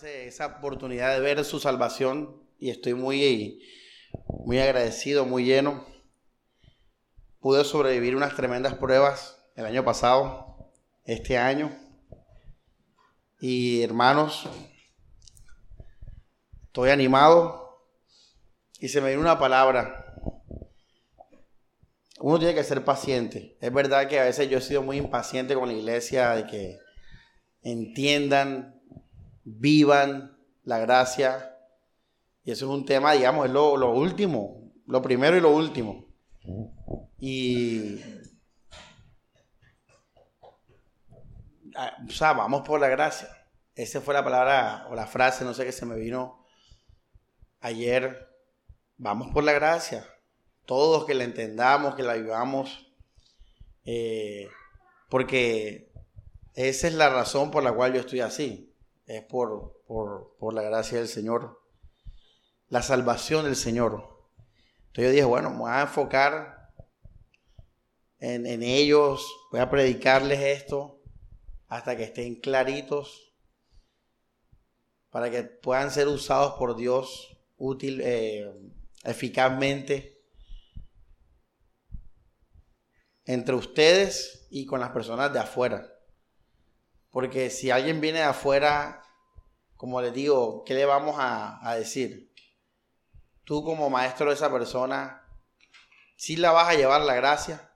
esa oportunidad de ver su salvación y estoy muy, muy agradecido, muy lleno. Pude sobrevivir unas tremendas pruebas el año pasado, este año. Y hermanos, estoy animado y se me viene una palabra. Uno tiene que ser paciente. Es verdad que a veces yo he sido muy impaciente con la iglesia de que entiendan, vivan la gracia. Y eso es un tema, digamos, es lo, último, lo primero y lo último. Y Ah, o sea, vamos por la gracia. Esa fue la palabra o la frase, no sé qué se me vino ayer. Vamos por la gracia. Todos que la entendamos, que la vivamos. Eh, porque esa es la razón por la cual yo estoy así. Es por, por, la gracia del Señor. La salvación del Señor. Entonces yo dije, bueno, me voy a enfocar en, en ellos, voy a predicarles esto hasta que estén claritos para que puedan ser usados por Dios útil, eh, eficazmente entre ustedes y con las personas de afuera. Porque si alguien viene de afuera, como les digo, ¿qué le vamos a, decir? Tú como maestro de esa persona, ¿sí la vas a llevar la gracia?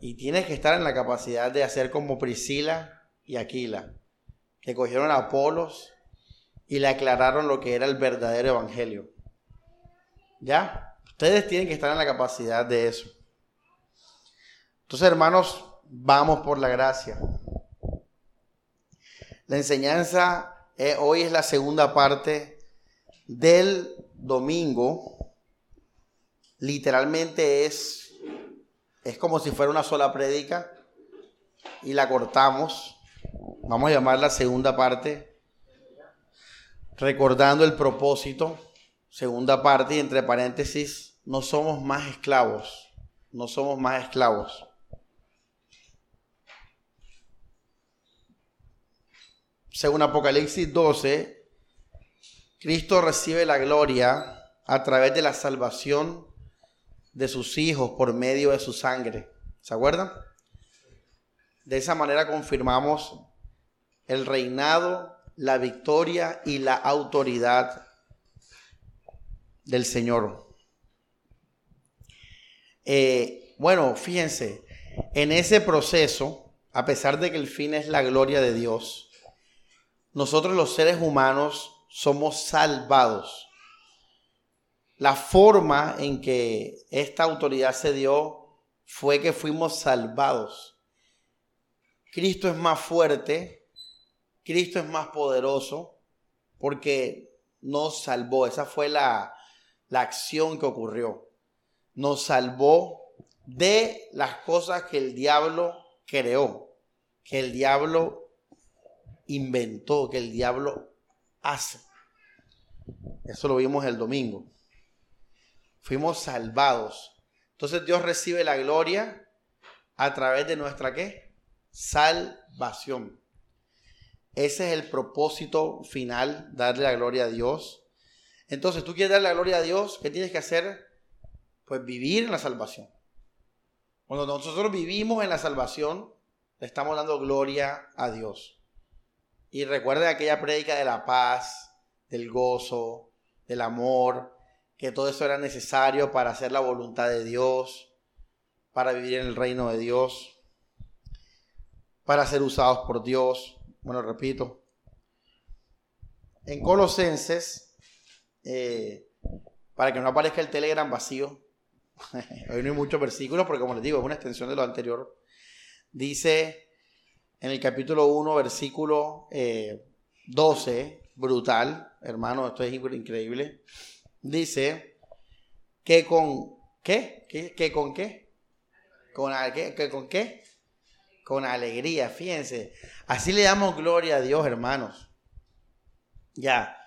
Y tienes que estar en la capacidad de hacer como Priscila y Aquila, que cogieron a Apolos y le aclararon lo que era el verdadero evangelio. ¿Ya? Ustedes tienen que estar en la capacidad de eso. Entonces, hermanos, vamos por la gracia. La enseñanza eh, hoy es la segunda parte del domingo. Literalmente es es como si fuera una sola prédica y la cortamos. Vamos a llamar la segunda parte, recordando el propósito. Segunda parte y entre paréntesis, no somos más esclavos, no somos más esclavos. Según Apocalipsis 12, Cristo recibe la gloria a través de la salvación de sus hijos por medio de su sangre. ¿Se acuerdan? De esa manera confirmamos el reinado, la victoria y la autoridad del Señor. Eh, bueno, fíjense, en ese proceso, a pesar de que el fin es la gloria de Dios, nosotros los seres humanos somos salvados la forma en que esta autoridad se dio fue que fuimos salvados. Cristo es más fuerte, Cristo es más poderoso, porque nos salvó. Esa fue la, la acción que ocurrió. Nos salvó de las cosas que el diablo creó, que el diablo inventó, que el diablo hace. Eso lo vimos el domingo fuimos salvados. Entonces Dios recibe la gloria a través de nuestra qué? Salvación. Ese es el propósito final, darle la gloria a Dios. Entonces, tú quieres darle la gloria a Dios, ¿qué tienes que hacer? Pues vivir en la salvación. Cuando nosotros vivimos en la salvación, le estamos dando gloria a Dios. Y recuerden aquella prédica de la paz, del gozo, del amor, que todo eso era necesario para hacer la voluntad de Dios, para vivir en el reino de Dios, para ser usados por Dios. Bueno, repito, en Colosenses, eh, para que no aparezca el Telegram vacío, hoy no hay muchos versículos, porque como les digo, es una extensión de lo anterior, dice en el capítulo 1, versículo 12, eh, brutal, hermano, esto es increíble. Dice que con qué, ¿Qué, con qué, con que con qué, con alegría, fíjense, así le damos gloria a Dios, hermanos. Ya,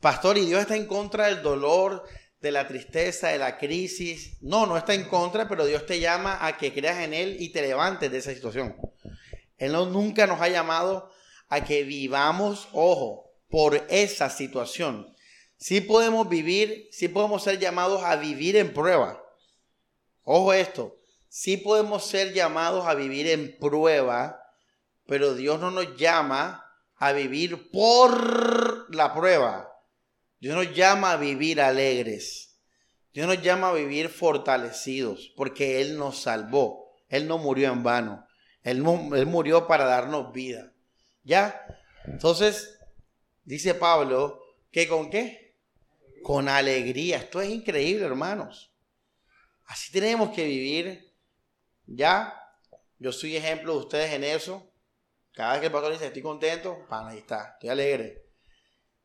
pastor, y Dios está en contra del dolor, de la tristeza, de la crisis. No, no está en contra, pero Dios te llama a que creas en Él y te levantes de esa situación. Él nunca nos ha llamado a que vivamos, ojo, por esa situación. Sí podemos vivir, sí podemos ser llamados a vivir en prueba. Ojo esto, sí podemos ser llamados a vivir en prueba, pero Dios no nos llama a vivir por la prueba. Dios nos llama a vivir alegres. Dios nos llama a vivir fortalecidos, porque Él nos salvó. Él no murió en vano. Él, murió para darnos vida. ¿Ya? Entonces, dice Pablo, ¿que con qué? Con alegría. Esto es increíble, hermanos. Así tenemos que vivir. ¿Ya? Yo soy ejemplo de ustedes en eso. Cada vez que el pastor dice, estoy contento, pan, ahí está, estoy alegre.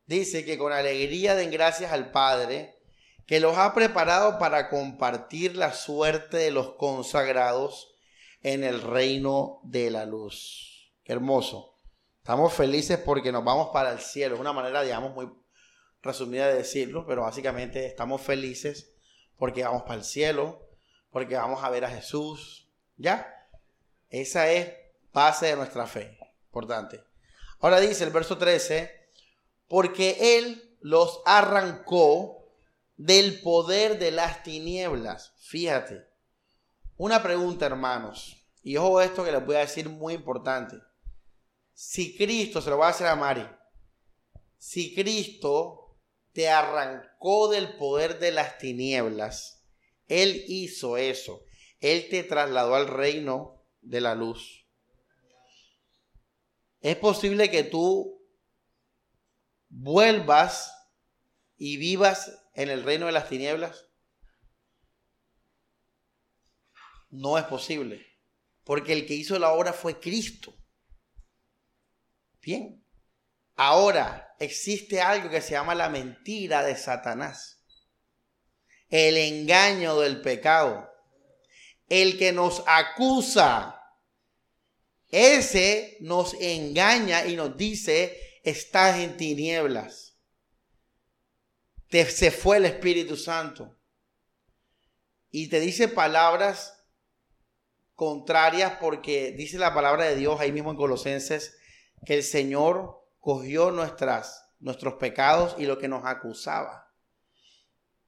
Dice que con alegría den gracias al Padre, que los ha preparado para compartir la suerte de los consagrados en el reino de la luz. Hermoso. Estamos felices porque nos vamos para el cielo. Es una manera, digamos, muy resumida de decirlo, pero básicamente estamos felices porque vamos para el cielo, porque vamos a ver a Jesús. ¿Ya? Esa es base de nuestra fe. Importante. Ahora dice el verso 13, porque Él los arrancó del poder de las tinieblas. Fíjate. Una pregunta, hermanos. Y ojo esto que les voy a decir muy importante. Si Cristo, se lo voy a hacer a Mari, si Cristo te arrancó del poder de las tinieblas, Él hizo eso. Él te trasladó al reino de la luz. Es posible que tú vuelvas y vivas en el reino de las tinieblas. No es posible, porque el que hizo la obra fue Cristo. Bien, ahora existe algo que se llama la mentira de Satanás, el engaño del pecado, el que nos acusa ese nos engaña y nos dice, estás en tinieblas. Te, se fue el Espíritu Santo. Y te dice palabras contrarias porque dice la palabra de Dios ahí mismo en Colosenses que el Señor cogió nuestras, nuestros pecados y lo que nos acusaba.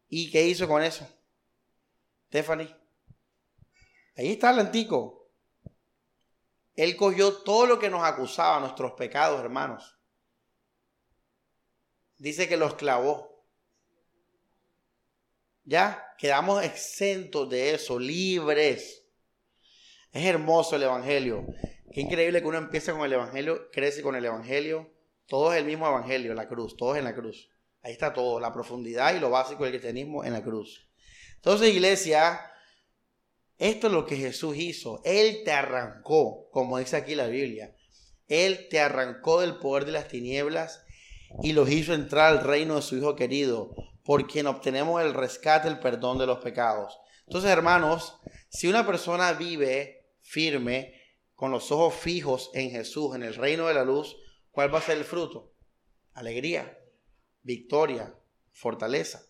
¿Y qué hizo con eso? Stephanie. Ahí está el antico. Él cogió todo lo que nos acusaba, nuestros pecados, hermanos. Dice que los clavó. Ya quedamos exentos de eso, libres. Es hermoso el Evangelio. Qué increíble que uno empieza con el Evangelio, crece con el Evangelio. Todo es el mismo Evangelio, la cruz, todo es en la cruz. Ahí está todo, la profundidad y lo básico del cristianismo en la cruz. Entonces, iglesia, esto es lo que Jesús hizo. Él te arrancó, como dice aquí la Biblia. Él te arrancó del poder de las tinieblas y los hizo entrar al reino de su Hijo querido, por quien obtenemos el rescate, el perdón de los pecados. Entonces, hermanos, si una persona vive firme, con los ojos fijos en Jesús, en el reino de la luz, ¿cuál va a ser el fruto? Alegría, victoria, fortaleza.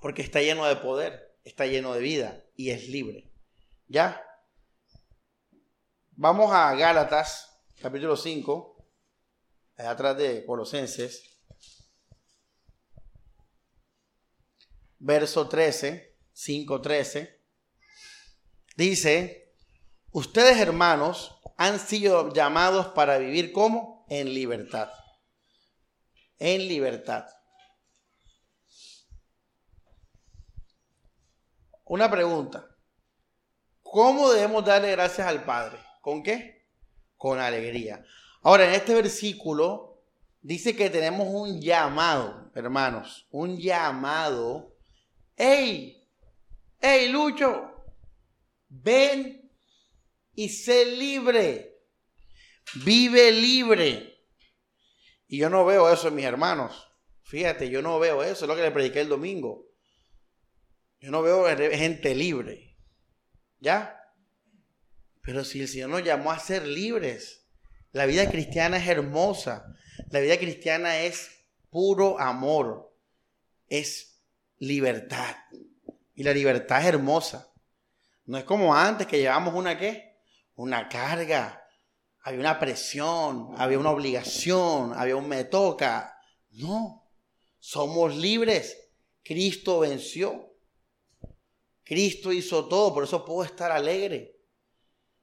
Porque está lleno de poder está lleno de vida y es libre. ¿Ya? Vamos a Gálatas, capítulo 5, atrás de Colosenses, verso 13, 5, 13. Dice, ustedes hermanos han sido llamados para vivir como? En libertad. En libertad. Una pregunta. ¿Cómo debemos darle gracias al Padre? ¿Con qué? Con alegría. Ahora, en este versículo dice que tenemos un llamado, hermanos, un llamado. ¡Ey! ¡Ey, Lucho! Ven y sé libre. Vive libre. Y yo no veo eso en mis hermanos. Fíjate, yo no veo eso, es lo que le prediqué el domingo. Yo no veo gente libre. ¿Ya? Pero si el Señor nos llamó a ser libres, la vida cristiana es hermosa. La vida cristiana es puro amor. Es libertad. Y la libertad es hermosa. No es como antes que llevamos una qué? Una carga. había una presión, había una obligación, había un me toca. No, somos libres. Cristo venció. Cristo hizo todo, por eso puedo estar alegre.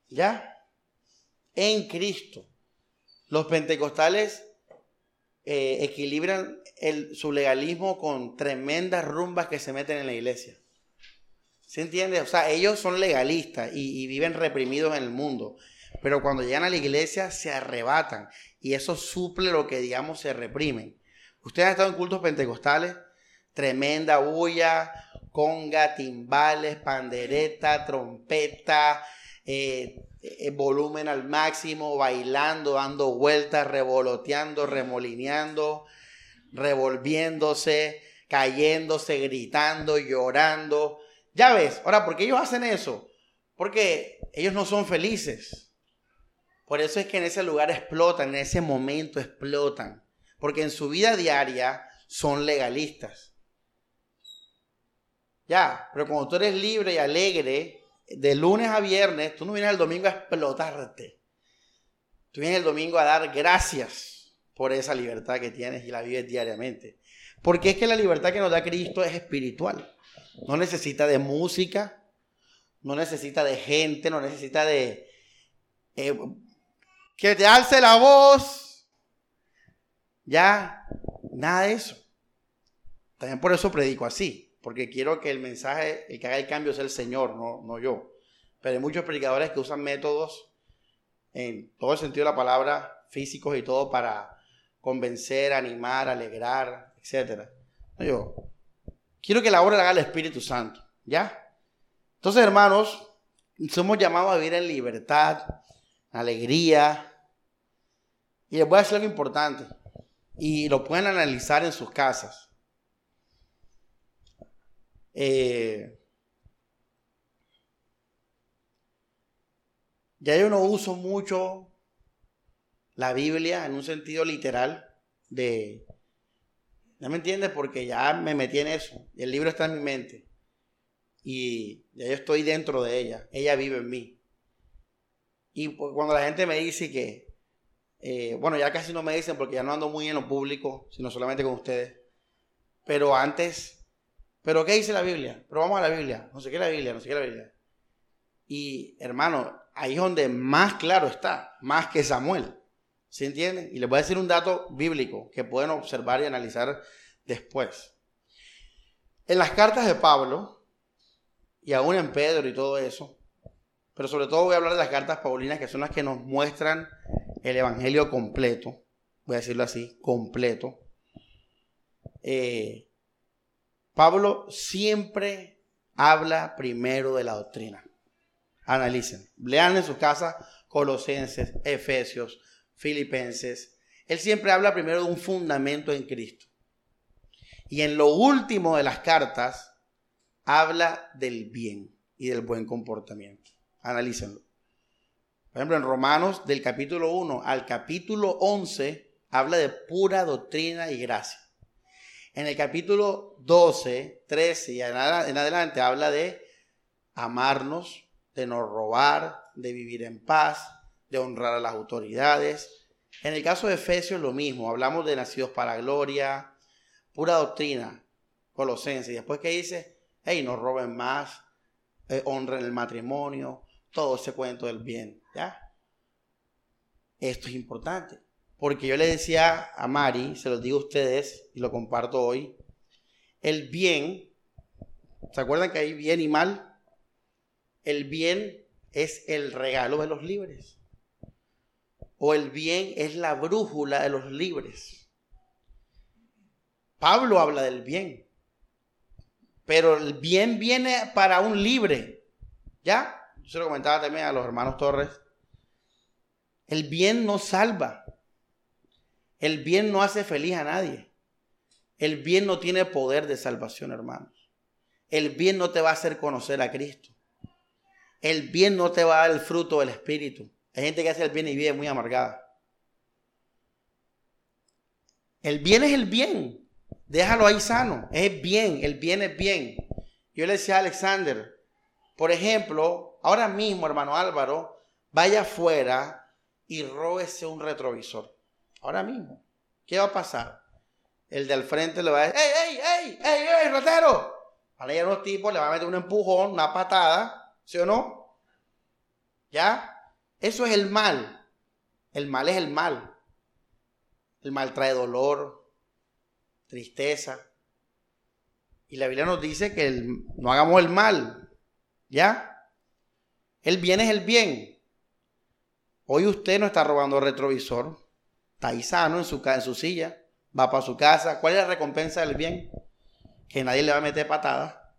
¿Ya? En Cristo. Los pentecostales eh, equilibran el, su legalismo con tremendas rumbas que se meten en la iglesia. ¿Se entiende? O sea, ellos son legalistas y, viven reprimidos en el mundo. Pero cuando llegan a la iglesia se arrebatan y eso suple lo que, digamos, se reprimen. Ustedes han estado en cultos pentecostales, tremenda bulla, conga, timbales, pandereta, trompeta, eh, eh, volumen al máximo, bailando, dando vueltas, revoloteando, remolineando, revolviéndose, cayéndose, gritando, llorando. Ya ves, ahora, ¿por qué ellos hacen eso? Porque ellos no son felices. Por eso es que en ese lugar explotan, en ese momento explotan. Porque en su vida diaria son legalistas. Ya, pero cuando tú eres libre y alegre, de lunes a viernes, tú no vienes el domingo a explotarte. Tú vienes el domingo a dar gracias por esa libertad que tienes y la vives diariamente. Porque es que la libertad que nos da Cristo es espiritual. No necesita de música, no necesita de gente, no necesita de eh, que te alce la voz. Ya, nada de eso. También por eso predico así porque quiero que el mensaje, el que haga el cambio sea el Señor, no, no yo. Pero hay muchos predicadores que usan métodos en todo el sentido de la palabra, físicos y todo, para convencer, animar, alegrar, etc. No, yo quiero que la obra la haga el Espíritu Santo, ¿ya? Entonces, hermanos, somos llamados a vivir en libertad, alegría. Y les voy a decir algo importante. Y lo pueden analizar en sus casas. Eh, ya yo no uso mucho la Biblia en un sentido literal de... ¿No me entiendes? Porque ya me metí en eso. El libro está en mi mente. Y ya yo estoy dentro de ella. Ella vive en mí. Y pues cuando la gente me dice que, eh, bueno, ya casi no me dicen porque ya no ando muy en lo público, sino solamente con ustedes. Pero antes pero ¿qué dice la Biblia? Pero vamos a la Biblia. No sé qué es la Biblia, no sé qué es la Biblia. Y hermano, ahí es donde más claro está, más que Samuel. ¿Se entiende? Y les voy a decir un dato bíblico que pueden observar y analizar después. En las cartas de Pablo, y aún en Pedro y todo eso, pero sobre todo voy a hablar de las cartas paulinas que son las que nos muestran el Evangelio completo, voy a decirlo así, completo. Eh, Pablo siempre habla primero de la doctrina. Analicen. Lean en su casa Colosenses, Efesios, Filipenses. Él siempre habla primero de un fundamento en Cristo. Y en lo último de las cartas, habla del bien y del buen comportamiento. Analícenlo. Por ejemplo, en Romanos del capítulo 1 al capítulo 11, habla de pura doctrina y gracia. En el capítulo 12, 13 y en adelante habla de amarnos, de no robar, de vivir en paz, de honrar a las autoridades. En el caso de Efesios lo mismo, hablamos de nacidos para gloria, pura doctrina, Colosenses. Y después que dice, hey, no roben más, eh, honren el matrimonio, todo ese cuento del bien, ¿ya? Esto es importante. Porque yo le decía a Mari, se los digo a ustedes y lo comparto hoy, el bien, ¿se acuerdan que hay bien y mal? El bien es el regalo de los libres. O el bien es la brújula de los libres. Pablo habla del bien. Pero el bien viene para un libre. ¿Ya? Yo se lo comentaba también a los hermanos Torres. El bien no salva. El bien no hace feliz a nadie. El bien no tiene poder de salvación, hermanos. El bien no te va a hacer conocer a Cristo. El bien no te va a dar el fruto del Espíritu. Hay gente que hace el bien y vive muy amargada. El bien es el bien. Déjalo ahí sano. Es bien. El bien es bien. Yo le decía a Alexander, por ejemplo, ahora mismo, hermano Álvaro, vaya afuera y róbese un retrovisor. Ahora mismo. ¿Qué va a pasar? El del frente le va a decir, ¡Ey, ey, ey, ey, ey, ratero! Van a unos tipos, le van a meter un empujón, una patada, ¿sí o no? ¿Ya? Eso es el mal. El mal es el mal. El mal trae dolor, tristeza. Y la Biblia nos dice que no hagamos el mal. ¿Ya? El bien es el bien. Hoy usted no está robando retrovisor. Está ahí sano en su, en su silla. Va para su casa. ¿Cuál es la recompensa del bien? Que nadie le va a meter patada.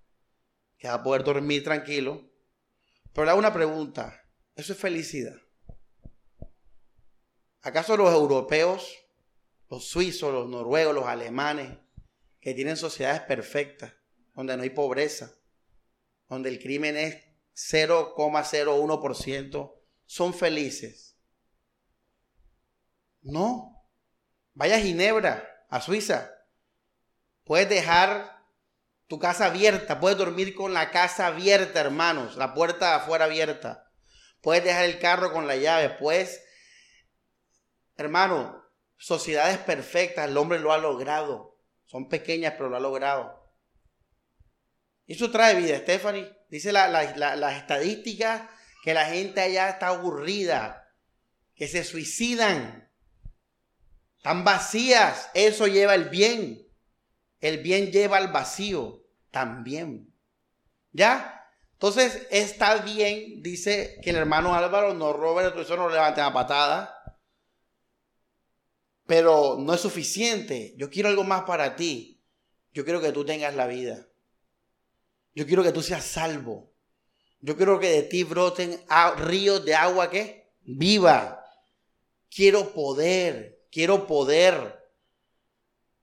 Que va a poder dormir tranquilo. Pero le hago una pregunta. ¿Eso es felicidad? ¿Acaso los europeos, los suizos, los noruegos, los alemanes, que tienen sociedades perfectas, donde no hay pobreza, donde el crimen es 0,01%, son felices. No. Vaya a Ginebra, a Suiza. Puedes dejar tu casa abierta, puedes dormir con la casa abierta, hermanos, la puerta afuera abierta. Puedes dejar el carro con la llave, puedes, hermano, sociedades perfectas, el hombre lo ha logrado. Son pequeñas, pero lo ha logrado. Eso trae vida, Stephanie. Dice la, las estadísticas que la gente allá está aburrida, que se suicidan, están vacías. Eso lleva el bien. El bien lleva al vacío también. ¿Ya? Entonces está bien, dice que el hermano Álvaro no robe el no levante la patada. Pero no es suficiente. Yo quiero algo más para ti. Yo quiero que tú tengas la vida. Yo quiero que tú seas salvo. Yo quiero que de ti broten ríos de agua que viva. Quiero poder, quiero poder.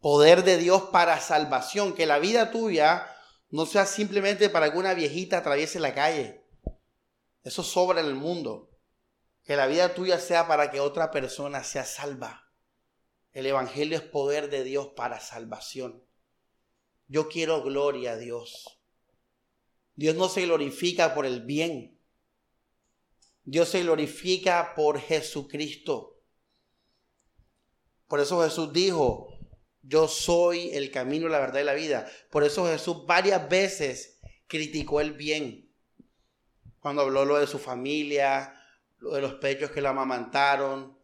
Poder de Dios para salvación. Que la vida tuya no sea simplemente para que una viejita atraviese la calle. Eso sobra en el mundo. Que la vida tuya sea para que otra persona sea salva. El Evangelio es poder de Dios para salvación. Yo quiero gloria a Dios. Dios no se glorifica por el bien. Dios se glorifica por Jesucristo. Por eso Jesús dijo, yo soy el camino, la verdad y la vida. Por eso Jesús varias veces criticó el bien. Cuando habló lo de su familia, lo de los pechos que lo amamantaron,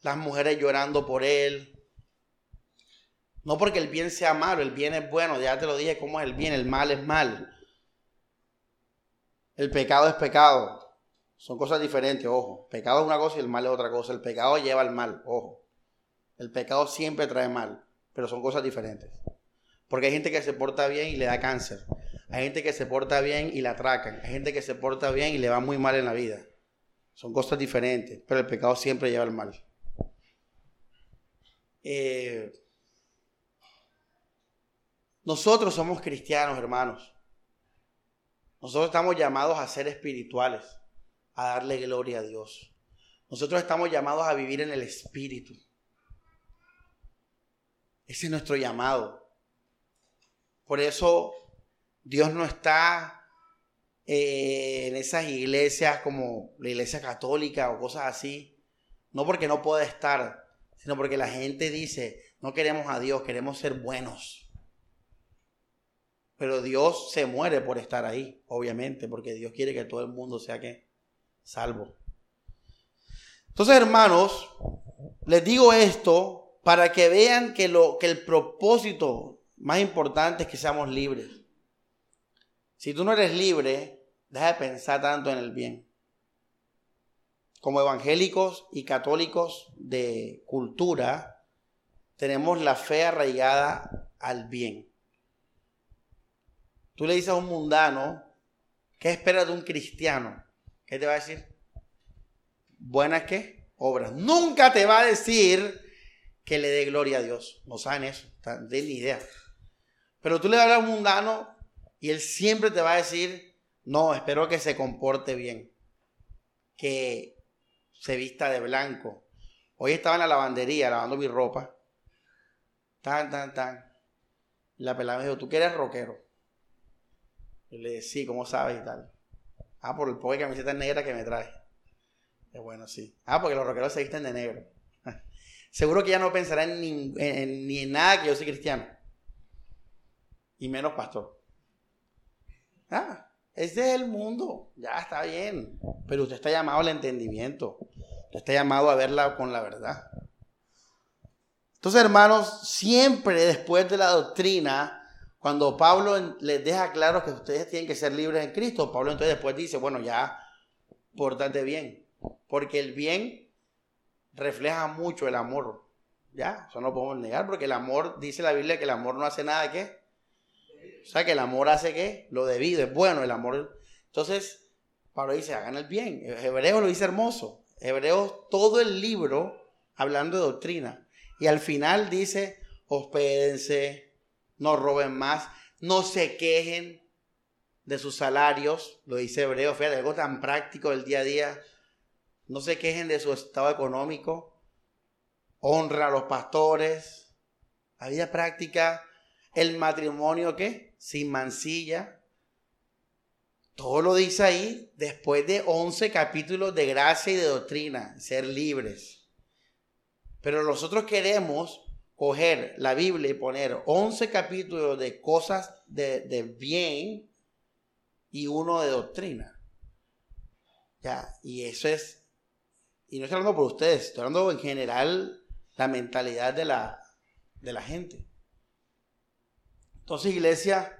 las mujeres llorando por él, no porque el bien sea malo, el bien es bueno, ya te lo dije cómo es el bien, el mal es mal. El pecado es pecado. Son cosas diferentes, ojo. Pecado es una cosa y el mal es otra cosa. El pecado lleva al mal, ojo. El pecado siempre trae mal, pero son cosas diferentes. Porque hay gente que se porta bien y le da cáncer. Hay gente que se porta bien y la atracan. Hay gente que se porta bien y le va muy mal en la vida. Son cosas diferentes, pero el pecado siempre lleva al mal. Eh, nosotros somos cristianos, hermanos. Nosotros estamos llamados a ser espirituales, a darle gloria a Dios. Nosotros estamos llamados a vivir en el Espíritu. Ese es nuestro llamado. Por eso Dios no está eh, en esas iglesias como la iglesia católica o cosas así. No porque no pueda estar, sino porque la gente dice, no queremos a Dios, queremos ser buenos. Pero Dios se muere por estar ahí, obviamente, porque Dios quiere que todo el mundo sea que salvo. Entonces, hermanos, les digo esto para que vean que, lo, que el propósito más importante es que seamos libres. Si tú no eres libre, deja de pensar tanto en el bien. Como evangélicos y católicos de cultura, tenemos la fe arraigada al bien. Tú le dices a un mundano, ¿qué espera de un cristiano? ¿Qué te va a decir? ¿Buenas qué? Obras. Nunca te va a decir que le dé gloria a Dios. No saben eso, no ni idea. Pero tú le hablas a un mundano y él siempre te va a decir, no, espero que se comporte bien, que se vista de blanco. Hoy estaba en la lavandería lavando mi ropa. Tan, tan, tan. la pelada me dijo, ¿tú quieres rockero? Y le dije, sí, ¿cómo sabes y tal? Ah, por el poco de camiseta negra que me trae. Es bueno, sí. Ah, porque los rockeros se visten de negro. Seguro que ya no pensará en ni, en, ni en nada que yo soy cristiano. Y menos pastor. Ah, ese es el mundo. Ya está bien. Pero usted está llamado al entendimiento. Usted está llamado a verla con la verdad. Entonces, hermanos, siempre después de la doctrina, cuando Pablo les deja claro que ustedes tienen que ser libres en Cristo, Pablo entonces después dice, bueno, ya, pórtate bien. Porque el bien refleja mucho el amor. Ya, eso no podemos negar, porque el amor, dice la Biblia que el amor no hace nada que. O sea, que el amor hace qué? Lo debido, es bueno el amor. Entonces, Pablo dice, hagan el bien. Hebreos lo dice hermoso. Hebreos, todo el libro hablando de doctrina. Y al final dice, hospédense, no roben más, no se quejen de sus salarios, lo dice Hebreos, fíjate, algo tan práctico del día a día, no se quejen de su estado económico, honra a los pastores, la vida práctica, el matrimonio, ¿qué? Sin mancilla. Todo lo dice ahí después de 11 capítulos de gracia y de doctrina, ser libres. Pero nosotros queremos coger la Biblia y poner 11 capítulos de cosas de, de bien y uno de doctrina. Ya, y eso es, y no estoy hablando por ustedes, estoy hablando en general la mentalidad de la, de la gente. Entonces, iglesia,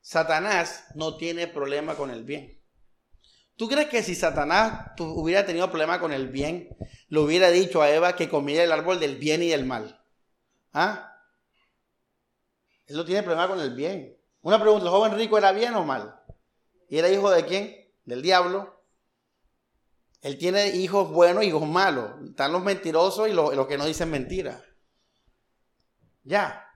Satanás no tiene problema con el bien. ¿Tú crees que si Satanás hubiera tenido problema con el bien, le hubiera dicho a Eva que comiera el árbol del bien y del mal? ¿Ah? Él no tiene problema con el bien. Una pregunta, ¿el joven rico era bien o mal? ¿Y era hijo de quién? Del diablo. Él tiene hijos buenos y hijos malos. Están los mentirosos y los, los que no dicen mentiras. Ya.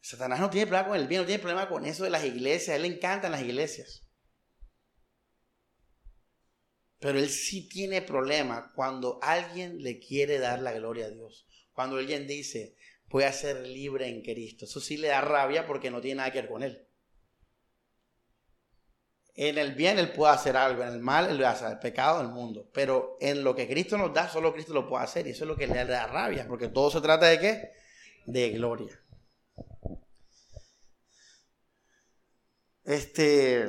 Satanás no tiene problema con el bien, no tiene problema con eso de las iglesias. Él le encantan las iglesias. Pero él sí tiene problema cuando alguien le quiere dar la gloria a Dios. Cuando alguien dice, voy a ser libre en Cristo. Eso sí le da rabia porque no tiene nada que ver con él. En el bien él puede hacer algo, en el mal él hace el pecado del mundo. Pero en lo que Cristo nos da, solo Cristo lo puede hacer. Y eso es lo que le da rabia, porque todo se trata de qué? De gloria. Este.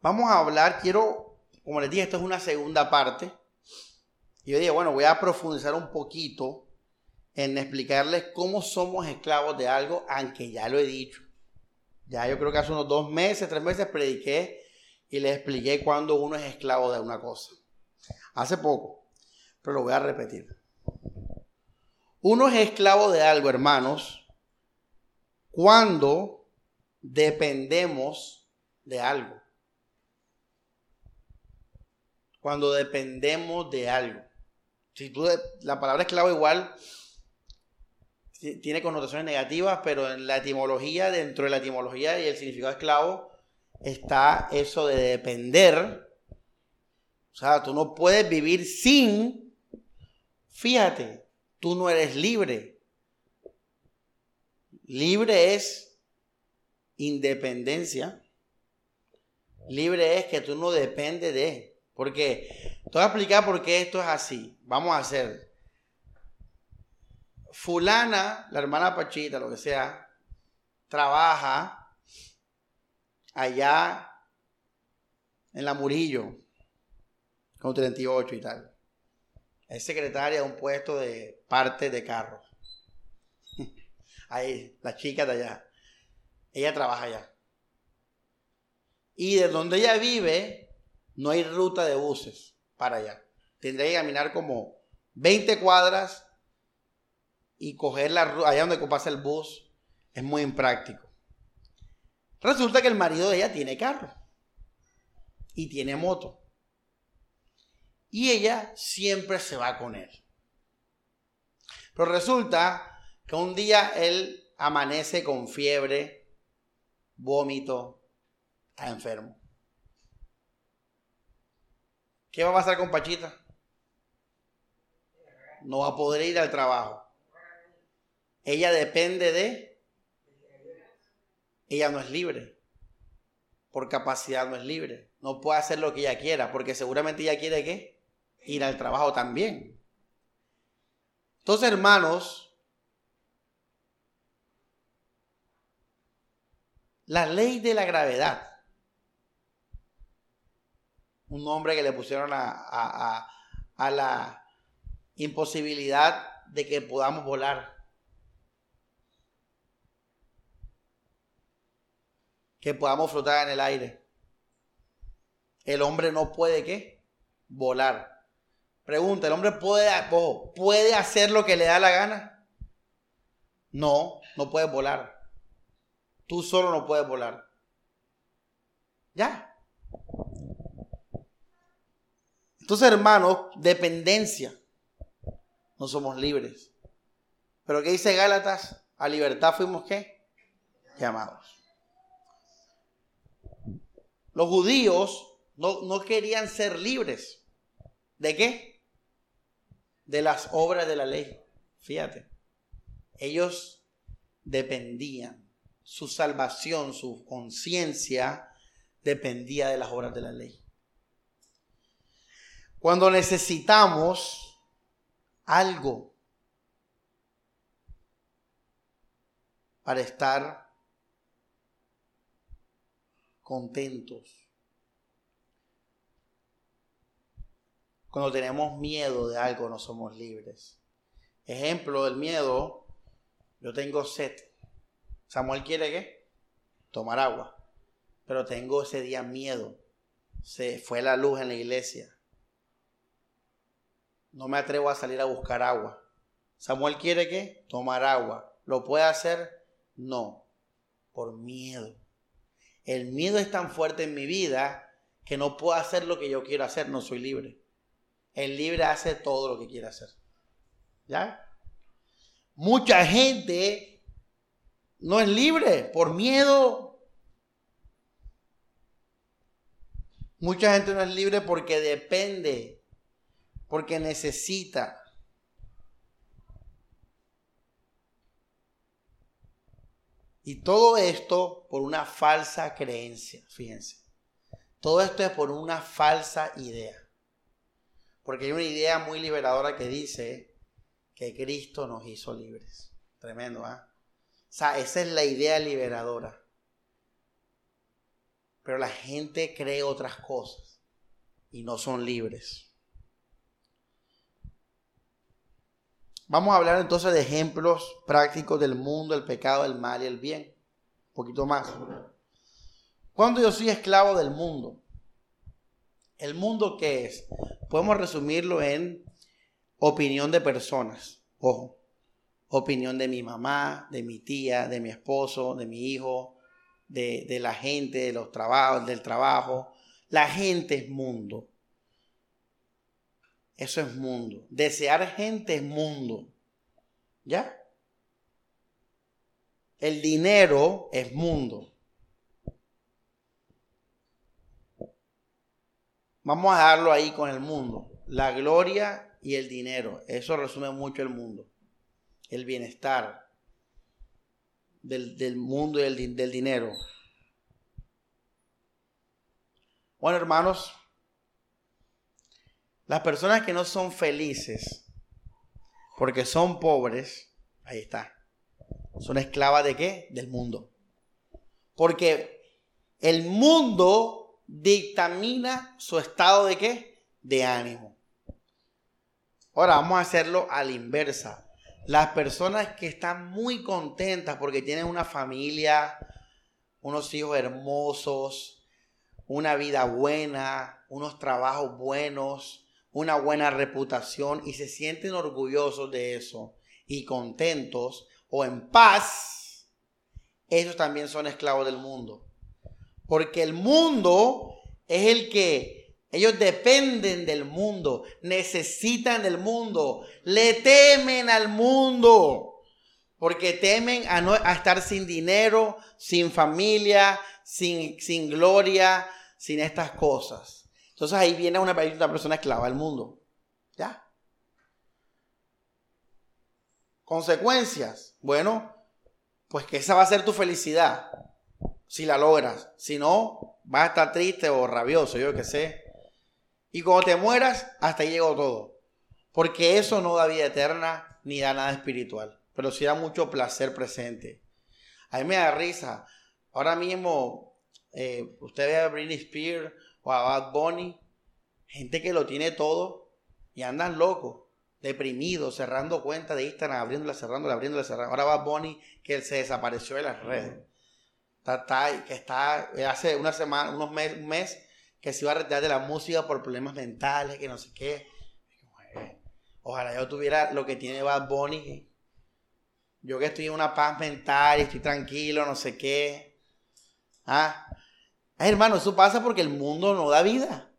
Vamos a hablar, quiero, como les dije, esto es una segunda parte. Y yo dije, bueno, voy a profundizar un poquito en explicarles cómo somos esclavos de algo, aunque ya lo he dicho. Ya yo creo que hace unos dos meses, tres meses prediqué y les expliqué cuándo uno es esclavo de una cosa. Hace poco, pero lo voy a repetir. Uno es esclavo de algo, hermanos, cuando dependemos de algo cuando dependemos de algo. Si tú, la palabra esclavo igual tiene connotaciones negativas, pero en la etimología, dentro de la etimología y el significado de esclavo, está eso de depender. O sea, tú no puedes vivir sin, fíjate, tú no eres libre. Libre es independencia. Libre es que tú no dependes de. Porque te voy a explicar por qué esto es así. Vamos a hacer. Fulana, la hermana Pachita, lo que sea, trabaja allá en la Murillo, con 38 y tal. Es secretaria de un puesto de parte de carro. Ahí, la chica de allá. Ella trabaja allá. Y de donde ella vive, no hay ruta de buses para allá. Tendría que caminar como 20 cuadras y coger la allá donde pasa el bus, es muy impráctico. Resulta que el marido de ella tiene carro y tiene moto. Y ella siempre se va con él. Pero resulta que un día él amanece con fiebre, vómito, está enfermo. ¿Qué va a pasar con Pachita? No va a poder ir al trabajo. Ella depende de... Ella no es libre. por capacidad no es libre. No puede hacer lo que ella quiera, porque seguramente ella quiere? Ir al trabajo también. Entonces, hermanos, la ley de la gravedad, un nombre que le pusieron a la imposibilidad de que podamos volar. Que podamos flotar en el aire. El hombre no puede qué? Volar. Pregunta, ¿el hombre puede, puede hacer lo que le da la gana? No, no puede volar. Tú solo no puedes volar. Ya. Entonces, hermanos, dependencia. No somos libres. Pero ¿qué dice Gálatas? A libertad fuimos qué? Llamados. Los judíos no, no querían ser libres. ¿De qué? De las obras de la ley. Fíjate. Ellos dependían. Su salvación, su conciencia dependía de las obras de la ley. Cuando necesitamos algo para estar contentos. Cuando tenemos miedo de algo no somos libres. Ejemplo del miedo, yo tengo sed. Samuel quiere qué? Tomar agua. Pero tengo ese día miedo. Se fue la luz en la iglesia no me atrevo a salir a buscar agua. Samuel quiere que tomar agua. ¿Lo puede hacer? No, por miedo. El miedo es tan fuerte en mi vida que no puedo hacer lo que yo quiero hacer, no soy libre. El libre hace todo lo que quiere hacer. ¿Ya? Mucha gente no es libre por miedo. Mucha gente no es libre porque depende porque necesita. Y todo esto por una falsa creencia, fíjense. Todo esto es por una falsa idea. Porque hay una idea muy liberadora que dice que Cristo nos hizo libres. Tremendo, ¿ah? O sea, esa es la idea liberadora. Pero la gente cree otras cosas y no son libres. Vamos a hablar entonces de ejemplos prácticos del mundo, el pecado, el mal y el bien. Un poquito más. Cuando yo soy esclavo del mundo, ¿el mundo qué es? Podemos resumirlo en opinión de personas. Ojo, opinión de mi mamá, de mi tía, de mi esposo, de mi hijo, de, de la gente, de los trabajos, del trabajo. La gente es mundo. Eso es mundo. Desear gente es mundo. ¿Ya? El dinero es mundo. Vamos a dejarlo ahí con el mundo. La gloria y el dinero. Eso resume mucho el mundo. El bienestar del, mundo y del, del dinero. Bueno, hermanos, las personas que no son felices porque son pobres, ahí está. Son esclavas de qué? Del mundo. Porque el mundo dictamina su estado de qué? De ánimo. Ahora vamos a hacerlo a la inversa. Las personas que están muy contentas porque tienen una familia, unos hijos hermosos, una vida buena, unos trabajos buenos, una buena reputación y se sienten orgullosos de eso y contentos o en paz, ellos también son esclavos del mundo. Porque el mundo es el que ellos dependen del mundo, necesitan del mundo, le temen al mundo, porque temen a, no, a estar sin dinero, sin familia, sin, sin gloria, sin estas cosas. Entonces ahí viene una, persona esclava del mundo. ¿Ya? Consecuencias. Bueno, pues que esa va a ser tu felicidad. si la logras. Si no, vas a estar triste o rabioso, yo qué sé. Y cuando te mueras, hasta ahí llegó todo. Porque eso no da vida eterna ni da nada espiritual. Pero sí da mucho placer presente. A mí me da risa. Ahora mismo, eh, usted ve a Britney Spears o a Bad Bunny, gente que lo tiene todo y andan locos, deprimidos, cerrando cuentas de Instagram, abriéndola, cerrándola, abriéndola, cerrando. Ahora Bad Bunny que se desapareció de las redes. Está, que está eh, hace una semana, unos meses, un mes, que se iba a retirar de la música por problemas mentales, que no sé qué. Ojalá yo tuviera lo que tiene Bad Bunny. Yo que estoy en una paz mental y estoy tranquilo, no sé qué. Ah, hermano, eso pasa porque el mundo no da vida.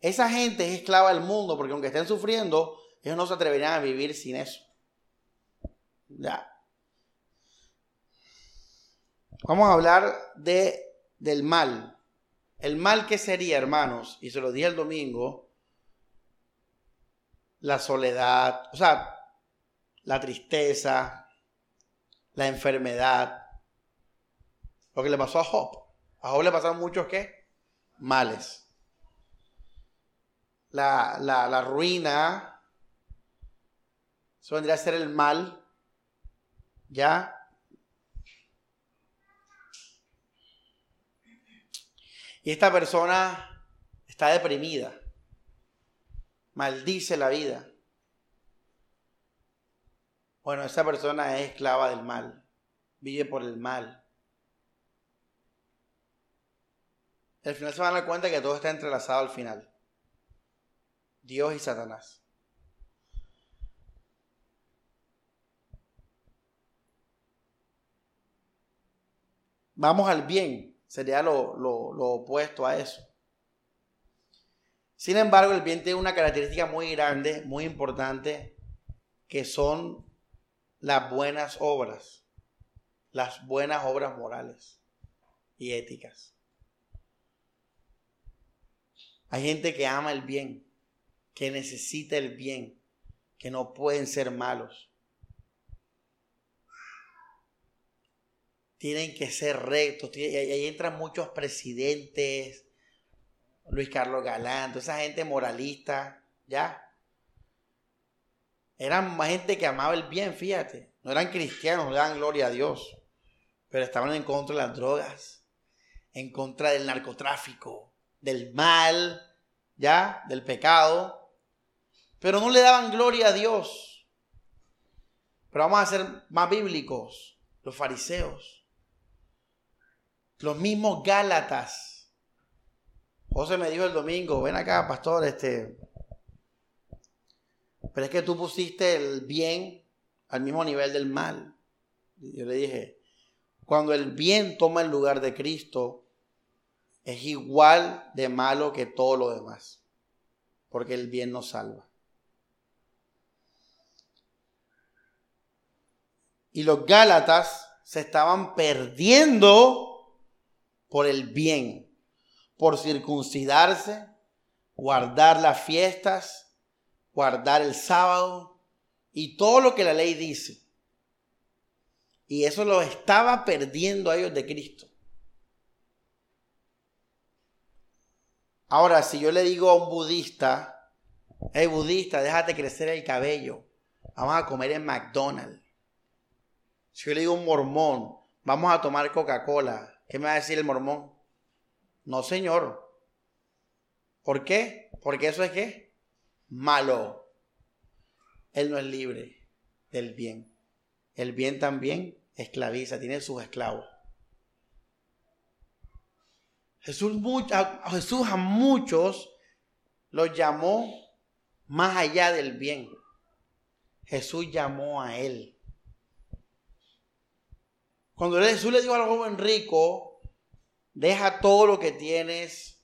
Esa gente es esclava del mundo porque aunque estén sufriendo, ellos no se atreverían a vivir sin eso. Ya. Vamos a hablar de, del mal. El mal que sería, hermanos, y se lo dije el domingo, la soledad, o sea, la tristeza, la enfermedad. Lo que le pasó a Job. A Job le pasaron muchos qué? Males. La, la, la ruina. Eso vendría a ser el mal. ¿Ya? Y esta persona está deprimida, maldice la vida. Bueno, esa persona es esclava del mal, vive por el mal. Al final se van a dar cuenta que todo está entrelazado al final. Dios y Satanás. Vamos al bien sería lo, opuesto a eso. Sin embargo, el bien tiene una característica muy grande, muy importante, que son las buenas obras, las buenas obras morales y éticas. Hay gente que ama el bien, que necesita el bien, que no pueden ser malos. tienen que ser rectos. Y ahí entran muchos presidentes, Luis Carlos Galán, toda esa gente moralista, ¿ya? Eran gente que amaba el bien, fíjate. No eran cristianos, no daban gloria a Dios. Pero estaban en contra de las drogas, en contra del narcotráfico, del mal, ¿ya? Del pecado. Pero no le daban gloria a Dios. Pero vamos a ser más bíblicos, los fariseos los mismos Gálatas. José me dijo el domingo, ven acá, pastor, este. Pero es que tú pusiste el bien al mismo nivel del mal. yo le dije, cuando el bien toma el lugar de Cristo, es igual de malo que todo lo demás. Porque el bien nos salva. Y los Gálatas se estaban perdiendo por el bien, por circuncidarse, guardar las fiestas, guardar el sábado y todo lo que la ley dice. Y eso lo estaba perdiendo a ellos de Cristo. Ahora, si yo le digo a un budista, hey budista, déjate crecer el cabello, vamos a comer en McDonald's. Si yo le digo a un mormón, vamos a tomar Coca-Cola, ¿Qué me va a decir el mormón? No, señor. ¿Por qué? Porque eso es qué? Malo. Él no es libre del bien. El bien también esclaviza, tiene sus esclavos. Jesús, a muchos los llamó más allá del bien. Jesús llamó a él. Cuando Jesús le dijo al joven rico, deja todo lo que tienes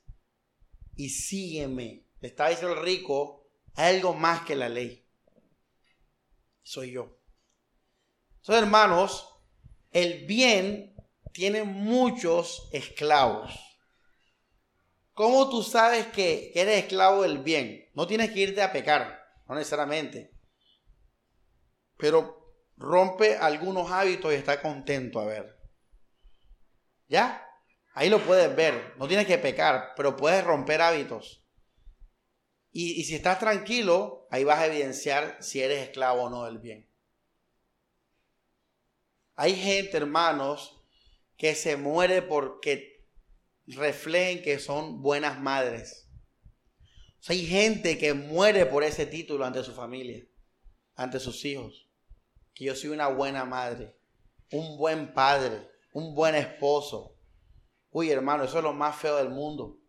y sígueme. Le estaba diciendo el rico, hay algo más que la ley. Soy yo. Entonces, hermanos, el bien tiene muchos esclavos. ¿Cómo tú sabes que eres esclavo del bien? No tienes que irte a pecar, no necesariamente. Pero rompe algunos hábitos y está contento a ver. ¿Ya? Ahí lo puedes ver. No tienes que pecar, pero puedes romper hábitos. Y, y si estás tranquilo, ahí vas a evidenciar si eres esclavo o no del bien. Hay gente, hermanos, que se muere porque reflejen que son buenas madres. hay gente que muere por ese título ante su familia, ante sus hijos. Que yo soy una buena madre, un buen padre, un buen esposo. Uy, hermano, eso es lo más feo del mundo.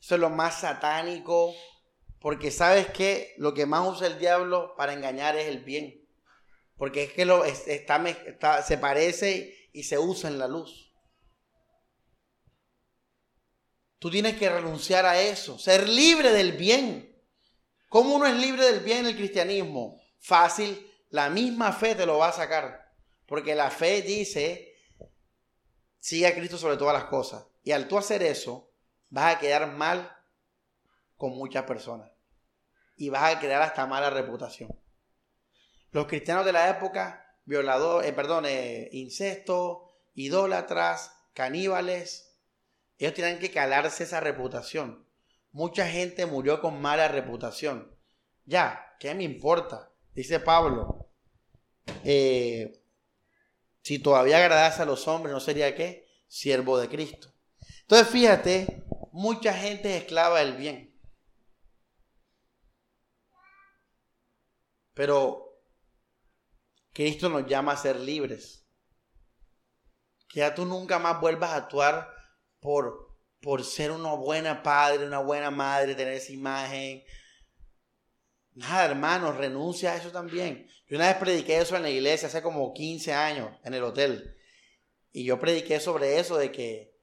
Eso es lo más satánico. Porque sabes que lo que más usa el diablo para engañar es el bien. Porque es que lo, está, se parece y se usa en la luz. Tú tienes que renunciar a eso, ser libre del bien. ¿Cómo uno es libre del bien en el cristianismo? Fácil, la misma fe te lo va a sacar. Porque la fe dice, sigue a Cristo sobre todas las cosas. Y al tú hacer eso, vas a quedar mal con muchas personas. Y vas a crear hasta mala reputación. Los cristianos de la época, violador, eh, perdón, eh, idólatras, caníbales, ellos tienen que calarse esa reputación. Mucha gente murió con mala reputación. Ya, ¿qué me importa? Dice Pablo, eh, si todavía agradase a los hombres, ¿no sería qué? Siervo de Cristo. Entonces fíjate, mucha gente es esclava del bien. Pero Cristo nos llama a ser libres. Que ya tú nunca más vuelvas a actuar por, por ser una buena padre, una buena madre, tener esa imagen. Nada, hermano, renuncia a eso también. Yo una vez prediqué eso en la iglesia hace como 15 años en el hotel. Y yo prediqué sobre eso de que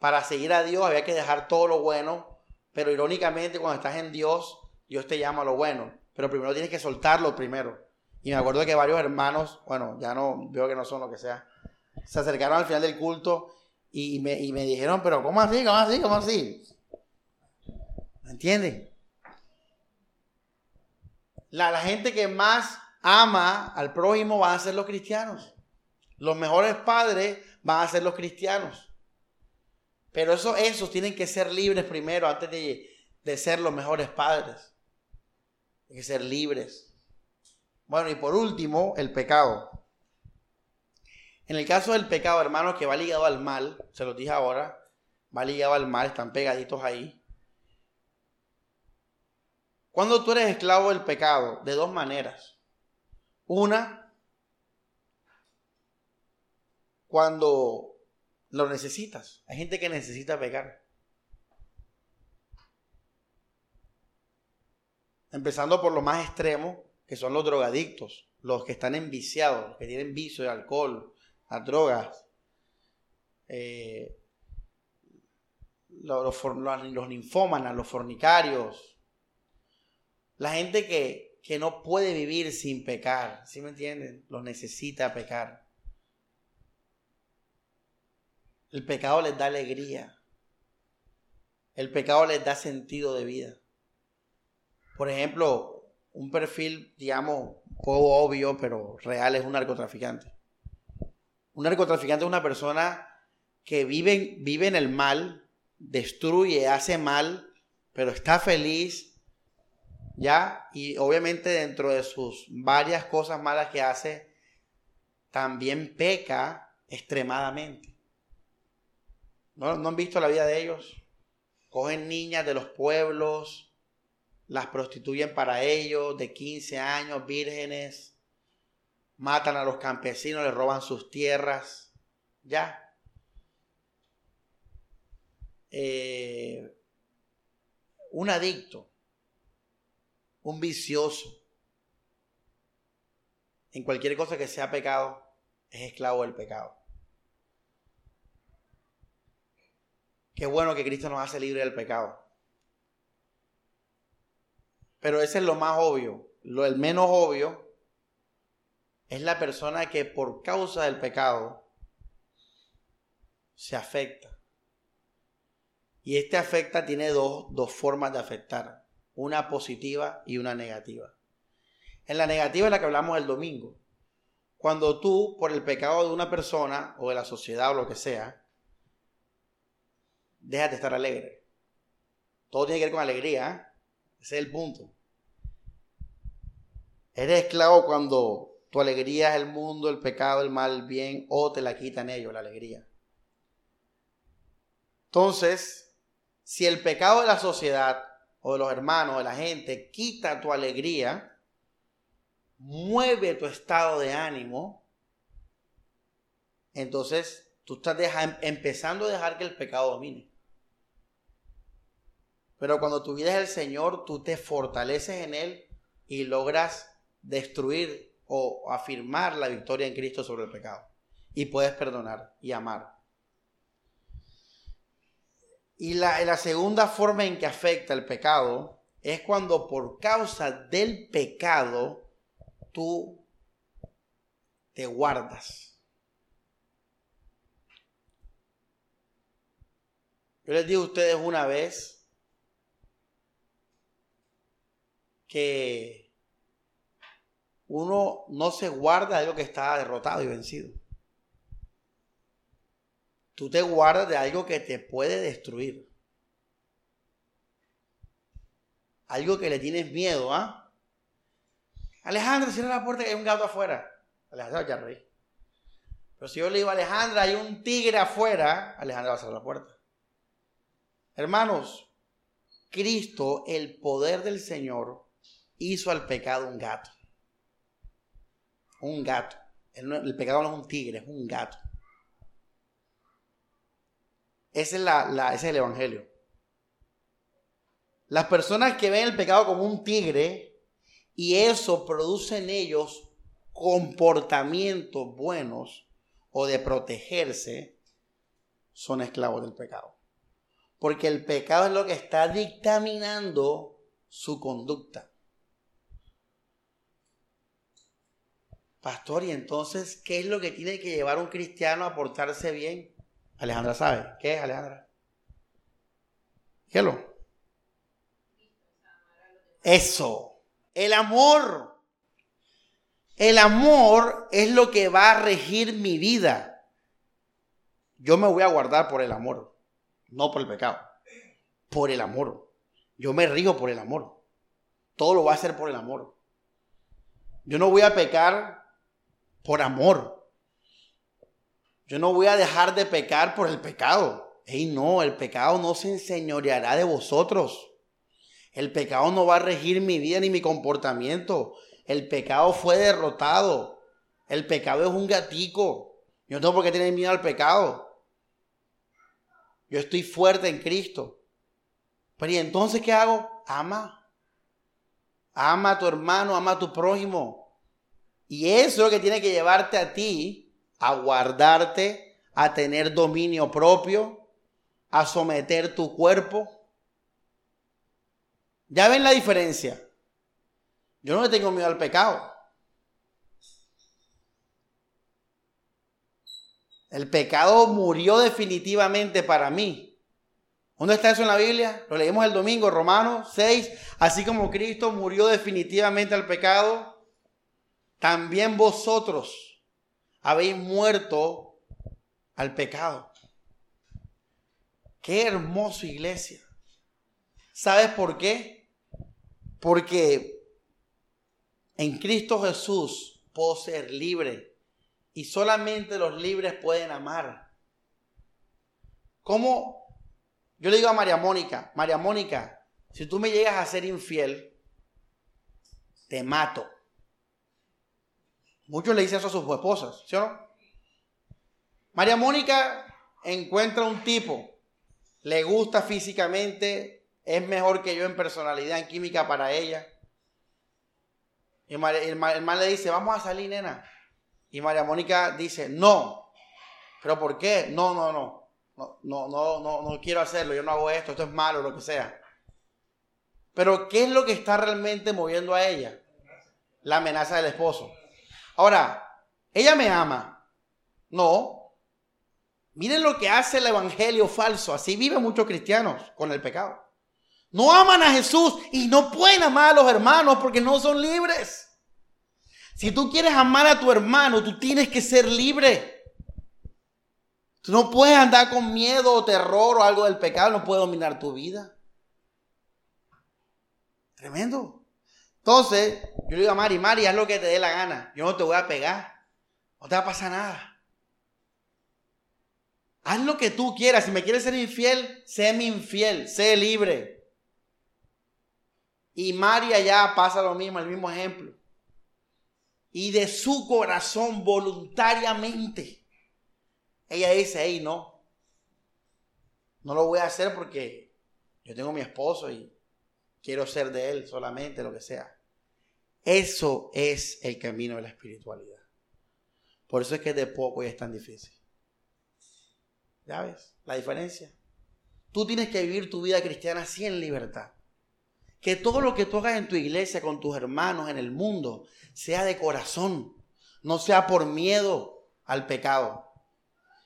para seguir a Dios había que dejar todo lo bueno, pero irónicamente cuando estás en Dios, Dios te llama a lo bueno, pero primero tienes que soltarlo primero. Y me acuerdo que varios hermanos, bueno, ya no veo que no son lo que sea, se acercaron al final del culto y me, dijeron, pero ¿cómo así? ¿Cómo así? ¿Cómo así? ¿Me entienden? La, la gente que más ama al prójimo van a ser los cristianos. Los mejores padres van a ser los cristianos. Pero eso, esos tienen que ser libres primero antes de, de ser los mejores padres. Tienen que ser libres. Bueno, y por último, el pecado. En el caso del pecado, hermanos, que va ligado al mal, se los dije ahora, va ligado al mal, están pegaditos ahí. Cuando tú eres esclavo del pecado, de dos maneras. Una, cuando lo necesitas. Hay gente que necesita pecar. Empezando por lo más extremo, que son los drogadictos, los que están enviciados, los que tienen vicio de alcohol, las drogas, eh, los, los, ninfómanas, los fornicarios, la gente que, que no puede vivir sin pecar, ¿sí me entienden? Los necesita pecar. El pecado les da alegría. El pecado les da sentido de vida. Por ejemplo, un perfil, digamos, poco obvio, pero real, es un narcotraficante. Un narcotraficante es una persona que vive, vive en el mal, destruye, hace mal, pero está feliz, ¿ya? Y obviamente dentro de sus varias cosas malas que hace, también peca extremadamente. ¿No, ¿No han visto la vida de ellos? Cogen niñas de los pueblos, las prostituyen para ellos de 15 años, vírgenes, matan a los campesinos, les roban sus tierras, ya. Eh, un adicto, un vicioso, en cualquier cosa que sea pecado, es esclavo del pecado. Qué bueno que Cristo nos hace libre del pecado. Pero ese es lo más obvio. Lo el menos obvio es la persona que por causa del pecado se afecta. Y este afecta tiene dos, dos formas de afectar, una positiva y una negativa. En la negativa es la que hablamos el domingo. cuando tú, por el pecado de una persona o de la sociedad o lo que sea, dejas de estar alegre. Todo tiene que ver con alegría. ¿eh? Ese es el punto. Eres esclavo cuando tu alegría es el mundo, el pecado, el mal, el bien, o te la quitan ellos, la alegría. Entonces, si el pecado de la sociedad o de los hermanos, de la gente, quita tu alegría, mueve tu estado de ánimo, entonces tú estás empezando a dejar que el pecado domine. Pero cuando tu vida es el Señor, tú te fortaleces en Él y logras destruir o afirmar la victoria en Cristo sobre el pecado. Y puedes perdonar y amar. Y la, la segunda forma en que afecta el pecado es cuando por causa del pecado tú te guardas. Yo les digo a ustedes una vez que uno no se guarda de algo que está derrotado y vencido. Tú te guardas de algo que te puede destruir. Algo que le tienes miedo, ¿ah? Alejandra, cierra la puerta que hay un gato afuera. Alejandra ya reí. Pero si yo le digo Alejandra, hay un tigre afuera, Alejandra va a cerrar la puerta. Hermanos, Cristo, el poder del Señor, hizo al pecado un gato. Un gato. El, pecado no es un tigre, es un gato. Ese es, ese es el Evangelio. Las personas que ven el pecado como un tigre y eso produce en ellos comportamientos buenos o de protegerse, son esclavos del pecado. Porque el pecado es lo que está dictaminando su conducta. Pastor, y entonces, ¿qué es lo que tiene que llevar un cristiano a portarse bien? Alejandra sabe. ¿Qué es, Alejandra? ¿Qué lo? Eso. El amor. El amor es lo que va a regir mi vida. Yo me voy a guardar por el amor, no por el pecado. Por el amor. Yo me río por el amor. Todo lo voy a hacer por el amor. Yo no voy a pecar por amor. Yo no voy a dejar de pecar por el pecado. Ey, no, el pecado no se enseñoreará de vosotros. El pecado no va a regir mi vida ni mi comportamiento. El pecado fue derrotado. El pecado es un gatico. Yo no tengo por qué tener miedo al pecado. Yo estoy fuerte en Cristo. Pero ¿y entonces qué hago? Ama. Ama a tu hermano, ama a tu prójimo. Y eso es lo que tiene que llevarte a ti a guardarte, a tener dominio propio, a someter tu cuerpo ¿Ya ven la diferencia? Yo no le tengo miedo al pecado. El pecado murió definitivamente para mí. ¿Dónde está eso en la Biblia? Lo leímos el domingo, Romanos 6. Así como Cristo murió definitivamente al pecado, también vosotros habéis muerto al pecado. Qué hermosa iglesia. ¿Sabes por qué? Porque en Cristo Jesús puedo ser libre y solamente los libres pueden amar. ¿Cómo? Yo le digo a María Mónica, María Mónica, si tú me llegas a ser infiel, te mato. Muchos le dicen eso a sus esposas, ¿sí o no? María Mónica encuentra un tipo, le gusta físicamente, es mejor que yo en personalidad, en química para ella. Y el, mal le dice, vamos a salir, nena. Y María Mónica dice, no. ¿Pero por qué? No, no, no. No, no, no, no, no quiero hacerlo. Yo no hago esto. Esto es malo, lo que sea. Pero ¿qué es lo que está realmente moviendo a ella? La amenaza del esposo. Ahora, ella me ama. No. Miren lo que hace el evangelio falso. Así viven muchos cristianos con el pecado. No aman a Jesús y no pueden amar a los hermanos porque no son libres. Si tú quieres amar a tu hermano, tú tienes que ser libre. Tú no puedes andar con miedo o terror o algo del pecado, no puede dominar tu vida. Tremendo. Entonces, yo le digo a Mari, Mari, haz lo que te dé la gana. Yo no te voy a pegar. No te va a pasar nada. Haz lo que tú quieras. Si me quieres ser infiel, sé mi infiel, sé libre. Y María ya pasa lo mismo, el mismo ejemplo. Y de su corazón, voluntariamente, ella dice, hey, no, no lo voy a hacer porque yo tengo mi esposo y quiero ser de él solamente, lo que sea. Eso es el camino de la espiritualidad. Por eso es que de poco y es tan difícil. ¿Ya ves la diferencia? Tú tienes que vivir tu vida cristiana así en libertad. Que todo lo que tú hagas en tu iglesia, con tus hermanos, en el mundo, sea de corazón, no sea por miedo al pecado.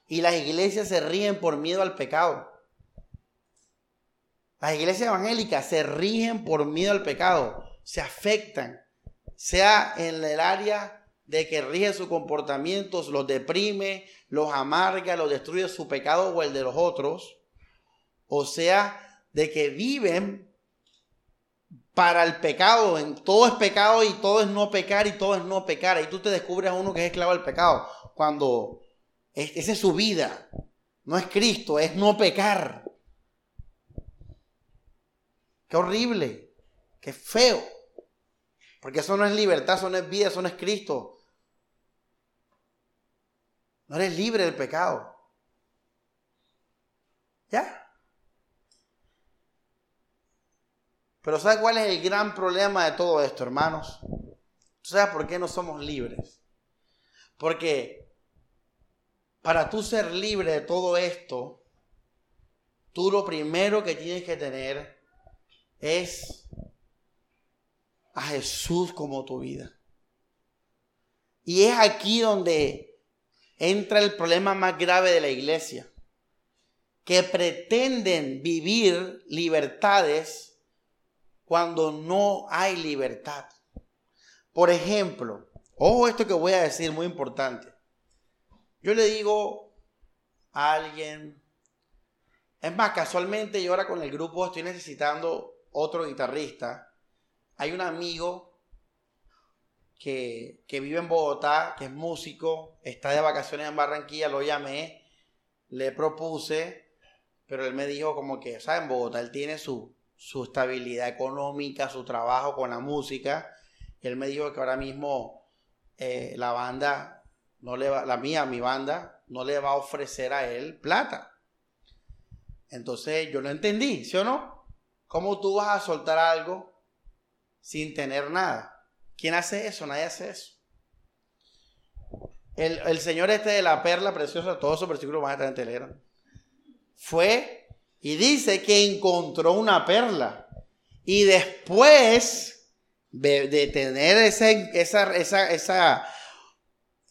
Y las iglesias se ríen por miedo al pecado. Las iglesias evangélicas se rigen por miedo al pecado, se afectan, sea en el área de que rige sus comportamientos, los deprime, los amarga, los destruye su pecado o el de los otros, o sea, de que viven para el pecado, en todo es pecado y todo es no pecar y todo es no pecar. Ahí tú te descubres a uno que es esclavo del pecado, cuando esa es su vida, no es Cristo, es no pecar. Qué horrible, qué feo. Porque eso no es libertad, eso no es vida, eso no es Cristo. No eres libre del pecado. ¿Ya? Pero ¿sabes cuál es el gran problema de todo esto, hermanos? ¿Sabes por qué no somos libres? Porque para tú ser libre de todo esto, tú lo primero que tienes que tener es a Jesús como tu vida. Y es aquí donde entra el problema más grave de la iglesia, que pretenden vivir libertades cuando no hay libertad. Por ejemplo, ojo esto que voy a decir, muy importante. Yo le digo a alguien, es más, casualmente yo ahora con el grupo estoy necesitando otro guitarrista. Hay un amigo que, que vive en Bogotá, que es músico, está de vacaciones en Barranquilla, lo llamé, le propuse, pero él me dijo como que, ¿sabes? En Bogotá él tiene su, su estabilidad económica, su trabajo con la música. él me dijo que ahora mismo eh, la banda, no le va, la mía, mi banda, no le va a ofrecer a él plata. Entonces yo no entendí, ¿sí o no? ¿Cómo tú vas a soltar algo sin tener nada? ¿Quién hace eso? Nadie hace eso. El, señor este de la perla preciosa, todos esos versículos van a estar en Telegram. Fue y dice que encontró una perla. Y después de, tener esa, esa, esa, esa,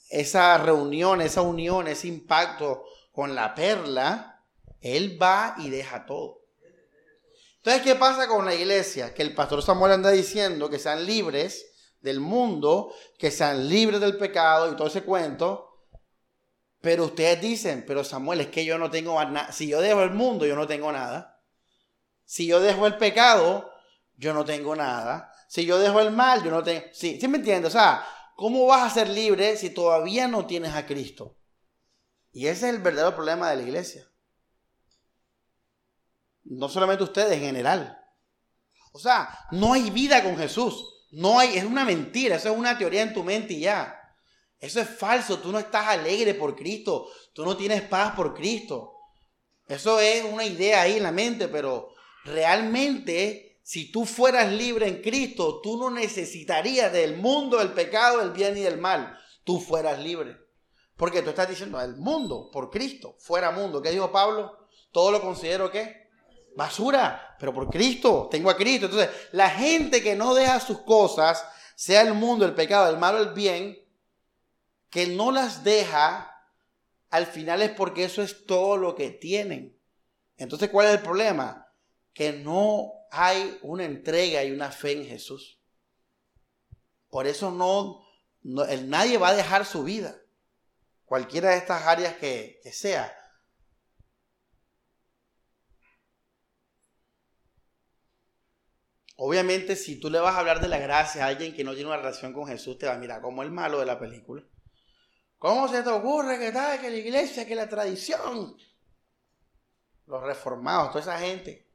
esa reunión, esa unión, ese impacto con la perla, él va y deja todo. Entonces, ¿qué pasa con la iglesia? Que el pastor Samuel anda diciendo que sean libres del mundo, que sean libres del pecado y todo ese cuento. Pero ustedes dicen, pero Samuel, es que yo no tengo nada. Si yo dejo el mundo, yo no tengo nada. Si yo dejo el pecado, yo no tengo nada. Si yo dejo el mal, yo no tengo... Sí, ¿sí me entiendes? O sea, ¿cómo vas a ser libre si todavía no tienes a Cristo? Y ese es el verdadero problema de la iglesia. No solamente ustedes, en general. O sea, no hay vida con Jesús. No hay, es una mentira, eso es una teoría en tu mente y ya. Eso es falso, tú no estás alegre por Cristo, tú no tienes paz por Cristo. Eso es una idea ahí en la mente, pero realmente si tú fueras libre en Cristo, tú no necesitarías del mundo, del pecado, del bien y del mal. Tú fueras libre. Porque tú estás diciendo, el mundo, por Cristo, fuera mundo. ¿Qué dijo Pablo? Todo lo considero qué? Basura, pero por Cristo, tengo a Cristo. Entonces, la gente que no deja sus cosas, sea el mundo, el pecado, el mal o el bien, que no las deja, al final es porque eso es todo lo que tienen. Entonces, ¿cuál es el problema? Que no hay una entrega y una fe en Jesús. Por eso no, nadie va a dejar su vida, cualquiera de estas áreas que sea. Obviamente, si tú le vas a hablar de la gracia a alguien que no tiene una relación con Jesús, te va a mirar como el malo de la película. ¿Cómo se te ocurre que tal, que la iglesia, que la tradición? Los reformados, toda esa gente.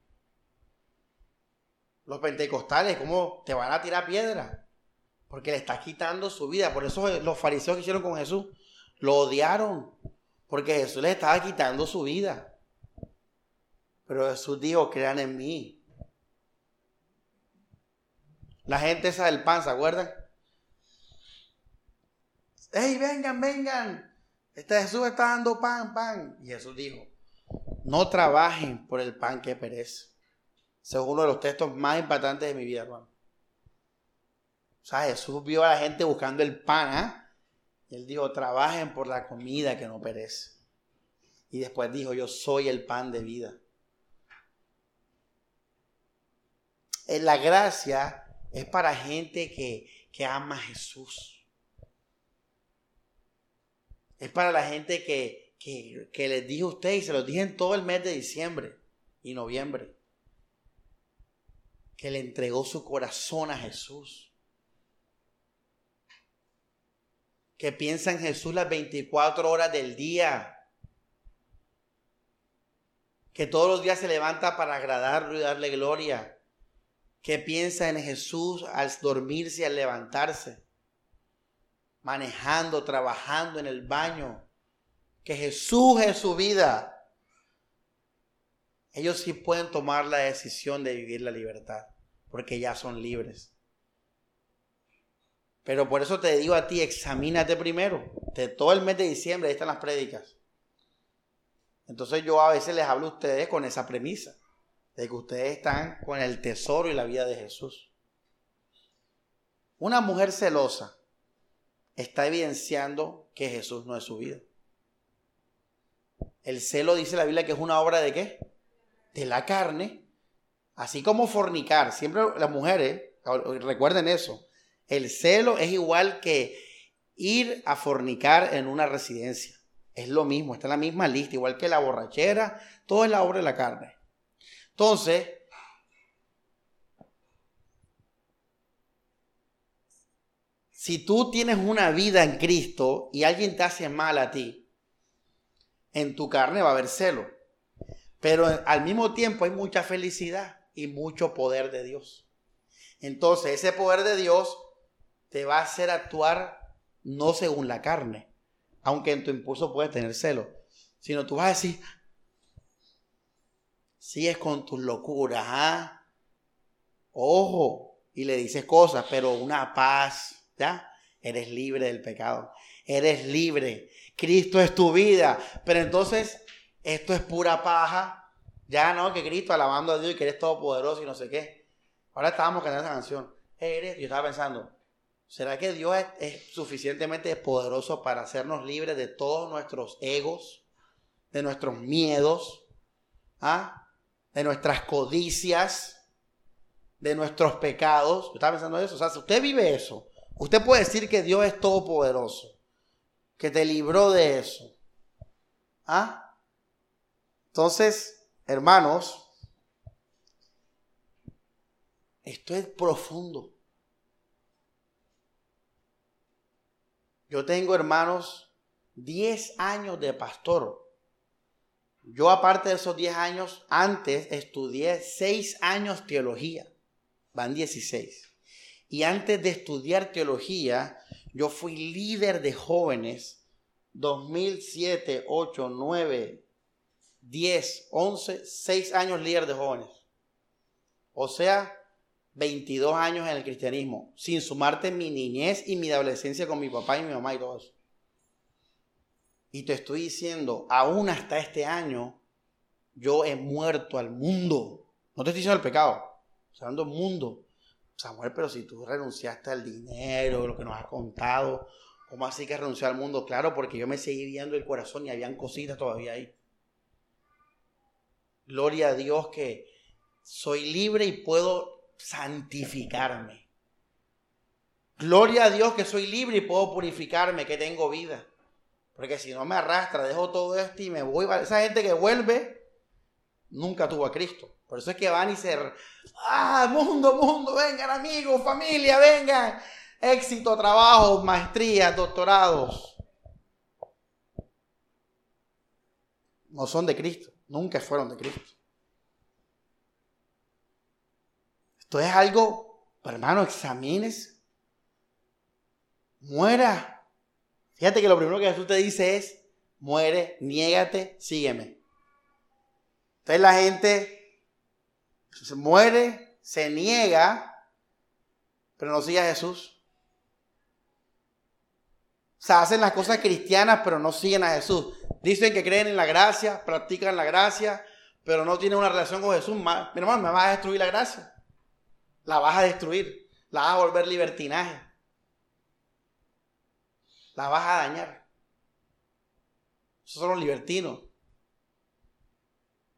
Los pentecostales, ¿cómo te van a tirar piedra? Porque le estás quitando su vida. Por eso los fariseos que hicieron con Jesús lo odiaron. Porque Jesús les estaba quitando su vida. Pero Jesús dijo, crean en mí. La gente esa del pan, ¿se acuerdan? ¡Ey, vengan, vengan! Este Jesús está dando pan, pan. Y Jesús dijo, no trabajen por el pan que perece. Ese es uno de los textos más impactantes de mi vida, hermano. O sea, Jesús vio a la gente buscando el pan, ¿ah? Y él dijo, trabajen por la comida que no perece. Y después dijo, yo soy el pan de vida. En la gracia es para gente que, ama a Jesús. Es para la gente que, que, les dije a ustedes y se los dije en todo el mes de diciembre y noviembre. Que le entregó su corazón a Jesús. Que piensa en Jesús las 24 horas del día. Que todos los días se levanta para agradarlo y darle gloria que piensa en Jesús al dormirse y al levantarse, manejando, trabajando en el baño, que Jesús es su vida. Ellos sí pueden tomar la decisión de vivir la libertad, porque ya son libres. Pero por eso te digo a ti, examínate primero. De todo el mes de diciembre, ahí están las prédicas. Entonces yo a veces les hablo a ustedes con esa premisa de que ustedes están con el tesoro y la vida de Jesús. Una mujer celosa está evidenciando que Jesús no es su vida. El celo dice la Biblia que es una obra de qué? De la carne. Así como fornicar. Siempre las mujeres, recuerden eso. El celo es igual que ir a fornicar en una residencia. Es lo mismo, está en la misma lista, igual que la borrachera, todo es la obra de la carne. Entonces, si tú tienes una vida en Cristo y alguien te hace mal a ti, en tu carne va a haber celo. Pero al mismo tiempo hay mucha felicidad y mucho poder de Dios. Entonces ese poder de Dios te va a hacer actuar no según la carne, aunque en tu impulso puedes tener celo, sino tú vas a decir, sigues con tus locuras, ¿ah? Ojo, y le dices cosas, pero una paz, ¿ya? Eres libre del pecado. Eres libre. Cristo es tu vida. Pero entonces, esto es pura paja. Ya no, que Cristo alabando a Dios y que eres todopoderoso y no sé qué. Ahora estábamos cantando esa canción. Eres, yo estaba pensando, ¿será que Dios es, es suficientemente poderoso para hacernos libres de todos nuestros egos, de nuestros miedos? ¿Ah? De nuestras codicias, de nuestros pecados. Yo estaba pensando eso. O sea, si usted vive eso, usted puede decir que Dios es todopoderoso, que te libró de eso. ¿Ah? Entonces, hermanos, esto es profundo. Yo tengo, hermanos, 10 años de pastor. Yo aparte de esos 10 años, antes estudié 6 años teología. Van 16. Y antes de estudiar teología, yo fui líder de jóvenes 2007, 8, 9, 10, 11, 6 años líder de jóvenes. O sea, 22 años en el cristianismo, sin sumarte mi niñez y mi adolescencia con mi papá y mi mamá y todo eso. Y te estoy diciendo, aún hasta este año, yo he muerto al mundo. No te estoy diciendo el pecado, estoy hablando del mundo. Samuel, pero si tú renunciaste al dinero, lo que nos has contado, ¿cómo así que renunciar al mundo? Claro, porque yo me seguí viendo el corazón y habían cositas todavía ahí. Gloria a Dios que soy libre y puedo santificarme. Gloria a Dios que soy libre y puedo purificarme, que tengo vida. Porque si no me arrastra, dejo todo esto y me voy. Esa gente que vuelve nunca tuvo a Cristo. Por eso es que van y se... Ah, mundo, mundo, vengan amigos, familia, vengan. Éxito, trabajo, maestrías, doctorados. No son de Cristo, nunca fueron de Cristo. Esto es algo, hermano, examines. Muera. Fíjate que lo primero que Jesús te dice es, muere, niégate, sígueme. Entonces la gente se muere, se niega, pero no sigue a Jesús. O sea, hacen las cosas cristianas, pero no siguen a Jesús. Dicen que creen en la gracia, practican la gracia, pero no tienen una relación con Jesús. Mi hermano, me vas a destruir la gracia. La vas a destruir. La vas a volver libertinaje. La vas a dañar. Esos son los libertinos.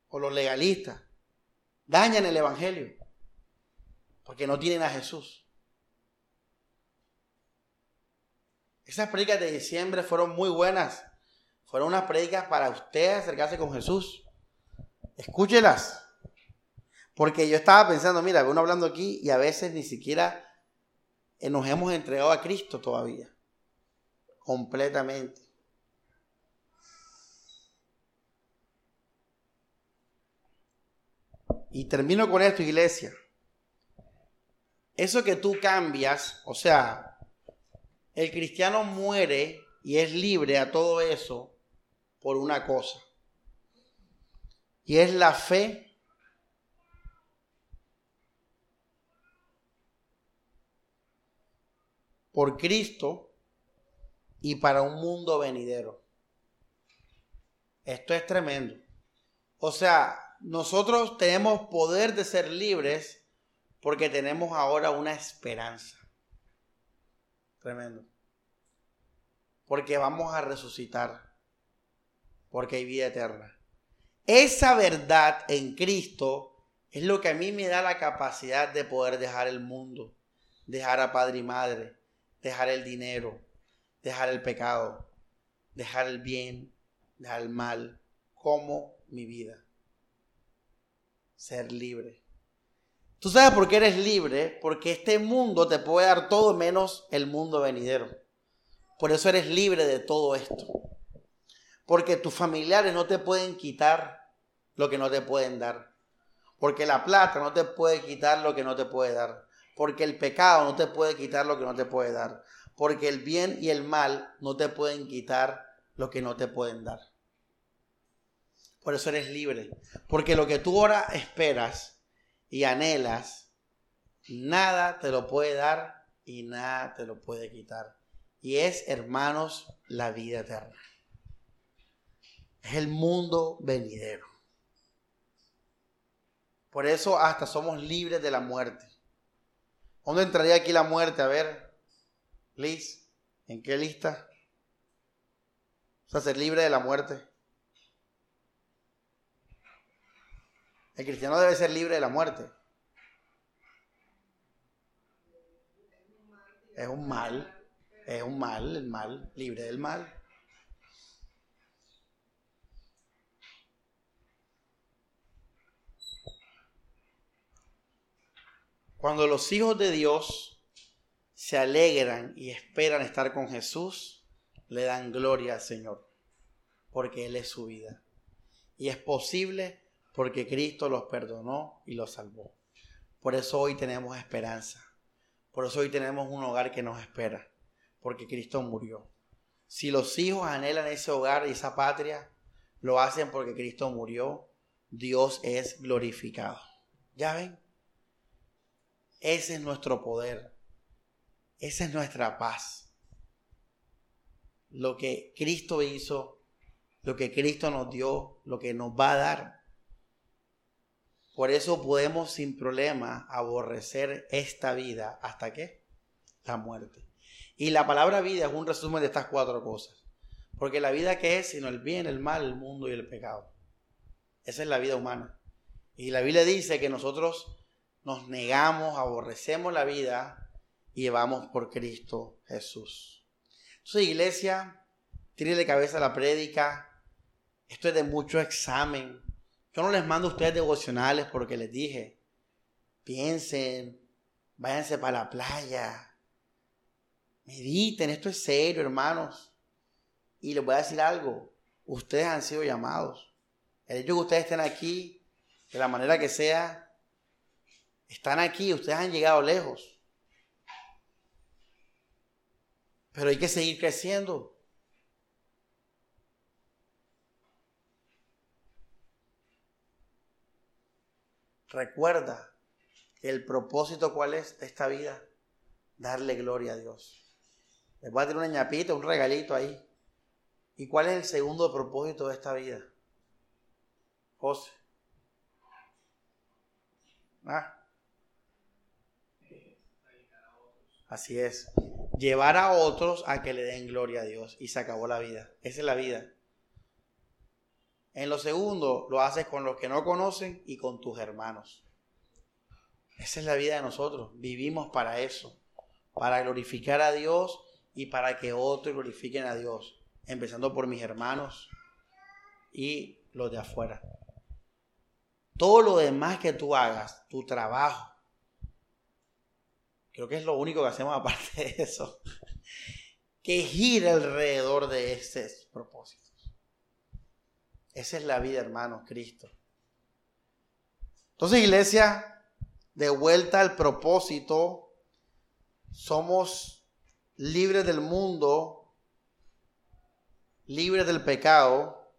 O los legalistas. Dañan el Evangelio. Porque no tienen a Jesús. Esas predicas de diciembre fueron muy buenas. Fueron unas predicas para usted acercarse con Jesús. Escúchelas. Porque yo estaba pensando, mira, uno hablando aquí y a veces ni siquiera nos hemos entregado a Cristo todavía. Completamente. Y termino con esto, iglesia. Eso que tú cambias, o sea, el cristiano muere y es libre a todo eso por una cosa. Y es la fe por Cristo y para un mundo venidero. Esto es tremendo. O sea, nosotros tenemos poder de ser libres porque tenemos ahora una esperanza. Tremendo. Porque vamos a resucitar. Porque hay vida eterna. Esa verdad en Cristo es lo que a mí me da la capacidad de poder dejar el mundo, dejar a padre y madre, dejar el dinero, dejar el pecado, dejar el bien, dejar el mal, como mi vida. Ser libre. Tú sabes por qué eres libre, porque este mundo te puede dar todo menos el mundo venidero. Por eso eres libre de todo esto. Porque tus familiares no te pueden quitar lo que no te pueden dar. Porque la plata no te puede quitar lo que no te puede dar. Porque el pecado no te puede quitar lo que no te puede dar. Porque el bien y el mal no te pueden quitar lo que no te pueden dar. Por eso eres libre. Porque lo que tú ahora esperas y anhelas, nada te lo puede dar y nada te lo puede quitar. Y es, hermanos, la vida eterna. Es el mundo venidero. Por eso hasta somos libres de la muerte. ¿Dónde entraría aquí la muerte? A ver, Liz, ¿en qué lista? O sea, ser libre de la muerte. El cristiano debe ser libre de la muerte. Es un mal, es un mal, el mal, libre del mal. Cuando los hijos de Dios se alegran y esperan estar con Jesús, le dan gloria al Señor, porque Él es su vida. Y es posible porque Cristo los perdonó y los salvó. Por eso hoy tenemos esperanza. Por eso hoy tenemos un hogar que nos espera, porque Cristo murió. Si los hijos anhelan ese hogar y esa patria, lo hacen porque Cristo murió, Dios es glorificado. ¿Ya ven? Ese es nuestro poder. Esa es nuestra paz. Lo que Cristo hizo, lo que Cristo nos dio, lo que nos va a dar, por eso podemos sin problema aborrecer esta vida. ¿Hasta qué? La muerte. Y la palabra vida es un resumen de estas cuatro cosas. Porque la vida que es, sino el bien, el mal, el mundo y el pecado. Esa es la vida humana. Y la Biblia dice que nosotros nos negamos, aborrecemos la vida y vamos por Cristo Jesús. Entonces, iglesia, de cabeza la prédica. Esto es de mucho examen. Yo no les mando a ustedes devocionales porque les dije, piensen, váyanse para la playa, mediten, esto es serio, hermanos. Y les voy a decir algo, ustedes han sido llamados. El hecho de que ustedes estén aquí, de la manera que sea, están aquí, ustedes han llegado lejos. Pero hay que seguir creciendo. Recuerda que el propósito cuál es de esta vida, darle gloria a Dios. Les voy a tener una ñapita, un regalito ahí. ¿Y cuál es el segundo propósito de esta vida? José. Ah. Así es. Llevar a otros a que le den gloria a Dios. Y se acabó la vida. Esa es la vida. En lo segundo, lo haces con los que no conocen y con tus hermanos. Esa es la vida de nosotros. Vivimos para eso. Para glorificar a Dios y para que otros glorifiquen a Dios. Empezando por mis hermanos y los de afuera. Todo lo demás que tú hagas, tu trabajo, creo que es lo único que hacemos aparte de eso, que gira alrededor de ese propósitos. Esa es la vida, hermanos, Cristo. Entonces, iglesia, de vuelta al propósito, somos libres del mundo, libres del pecado.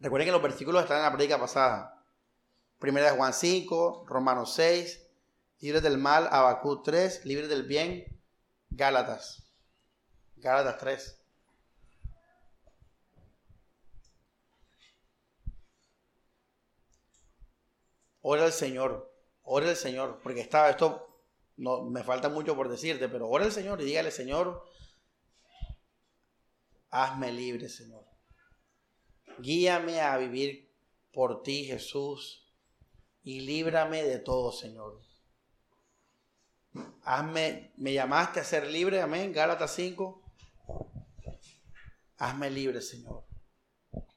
Recuerden que los versículos están en la prédica pasada. Primera de Juan 5, Romanos 6, libres del mal, Abacú 3, libres del bien, Gálatas. Gálatas 3. Ora al Señor, ora al Señor, porque estaba esto, no, me falta mucho por decirte, pero ora al Señor y dígale, Señor, hazme libre, Señor. Guíame a vivir por ti, Jesús y líbrame de todo, Señor. Me llamaste a ser libre, amén, Gálatas 5. Hazme libre, Señor.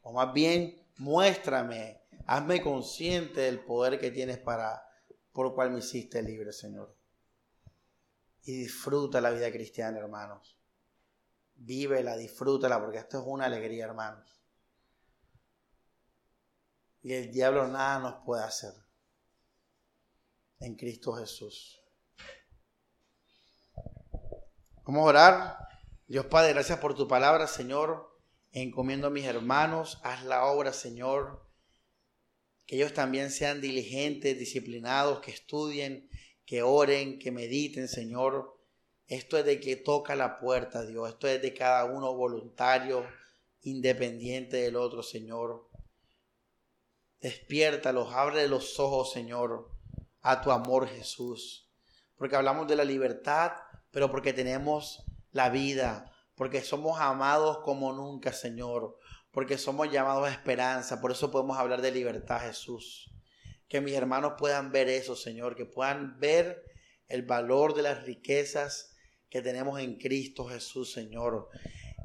O más bien, muéstrame, hazme consciente del poder que tienes para, por el cual me hiciste libre, Señor. Y disfruta la vida cristiana, hermanos. Vívela, disfrútala, porque esto es una alegría, hermanos. Y el diablo nada nos puede hacer en Cristo Jesús. Vamos a orar. Dios Padre, gracias por tu palabra, Señor. Encomiendo a mis hermanos, haz la obra, Señor. Que ellos también sean diligentes, disciplinados, que estudien, que oren, que mediten, Señor. Esto es de que toca la puerta, Dios. Esto es de cada uno voluntario, independiente del otro, Señor. Despiértalos, abre los ojos, Señor a tu amor, Jesús. Porque hablamos de la libertad, pero porque tenemos la vida, porque somos amados como nunca, Señor, porque somos llamados a esperanza, por eso podemos hablar de libertad, Jesús. Que mis hermanos puedan ver eso, Señor, que puedan ver el valor de las riquezas que tenemos en Cristo Jesús, Señor.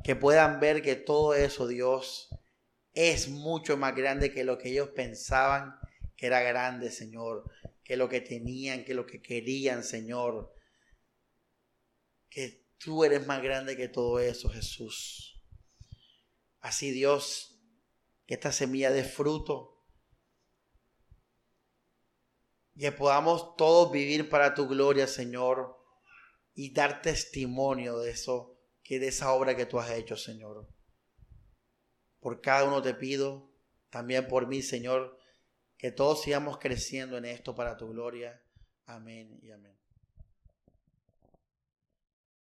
Que puedan ver que todo eso, Dios, es mucho más grande que lo que ellos pensaban que era grande, Señor que lo que tenían, que lo que querían, Señor. Que tú eres más grande que todo eso, Jesús. Así Dios, que esta semilla de fruto, que podamos todos vivir para tu gloria, Señor, y dar testimonio de eso, que de esa obra que tú has hecho, Señor. Por cada uno te pido, también por mí, Señor, que todos sigamos creciendo en esto para tu gloria. Amén y amén.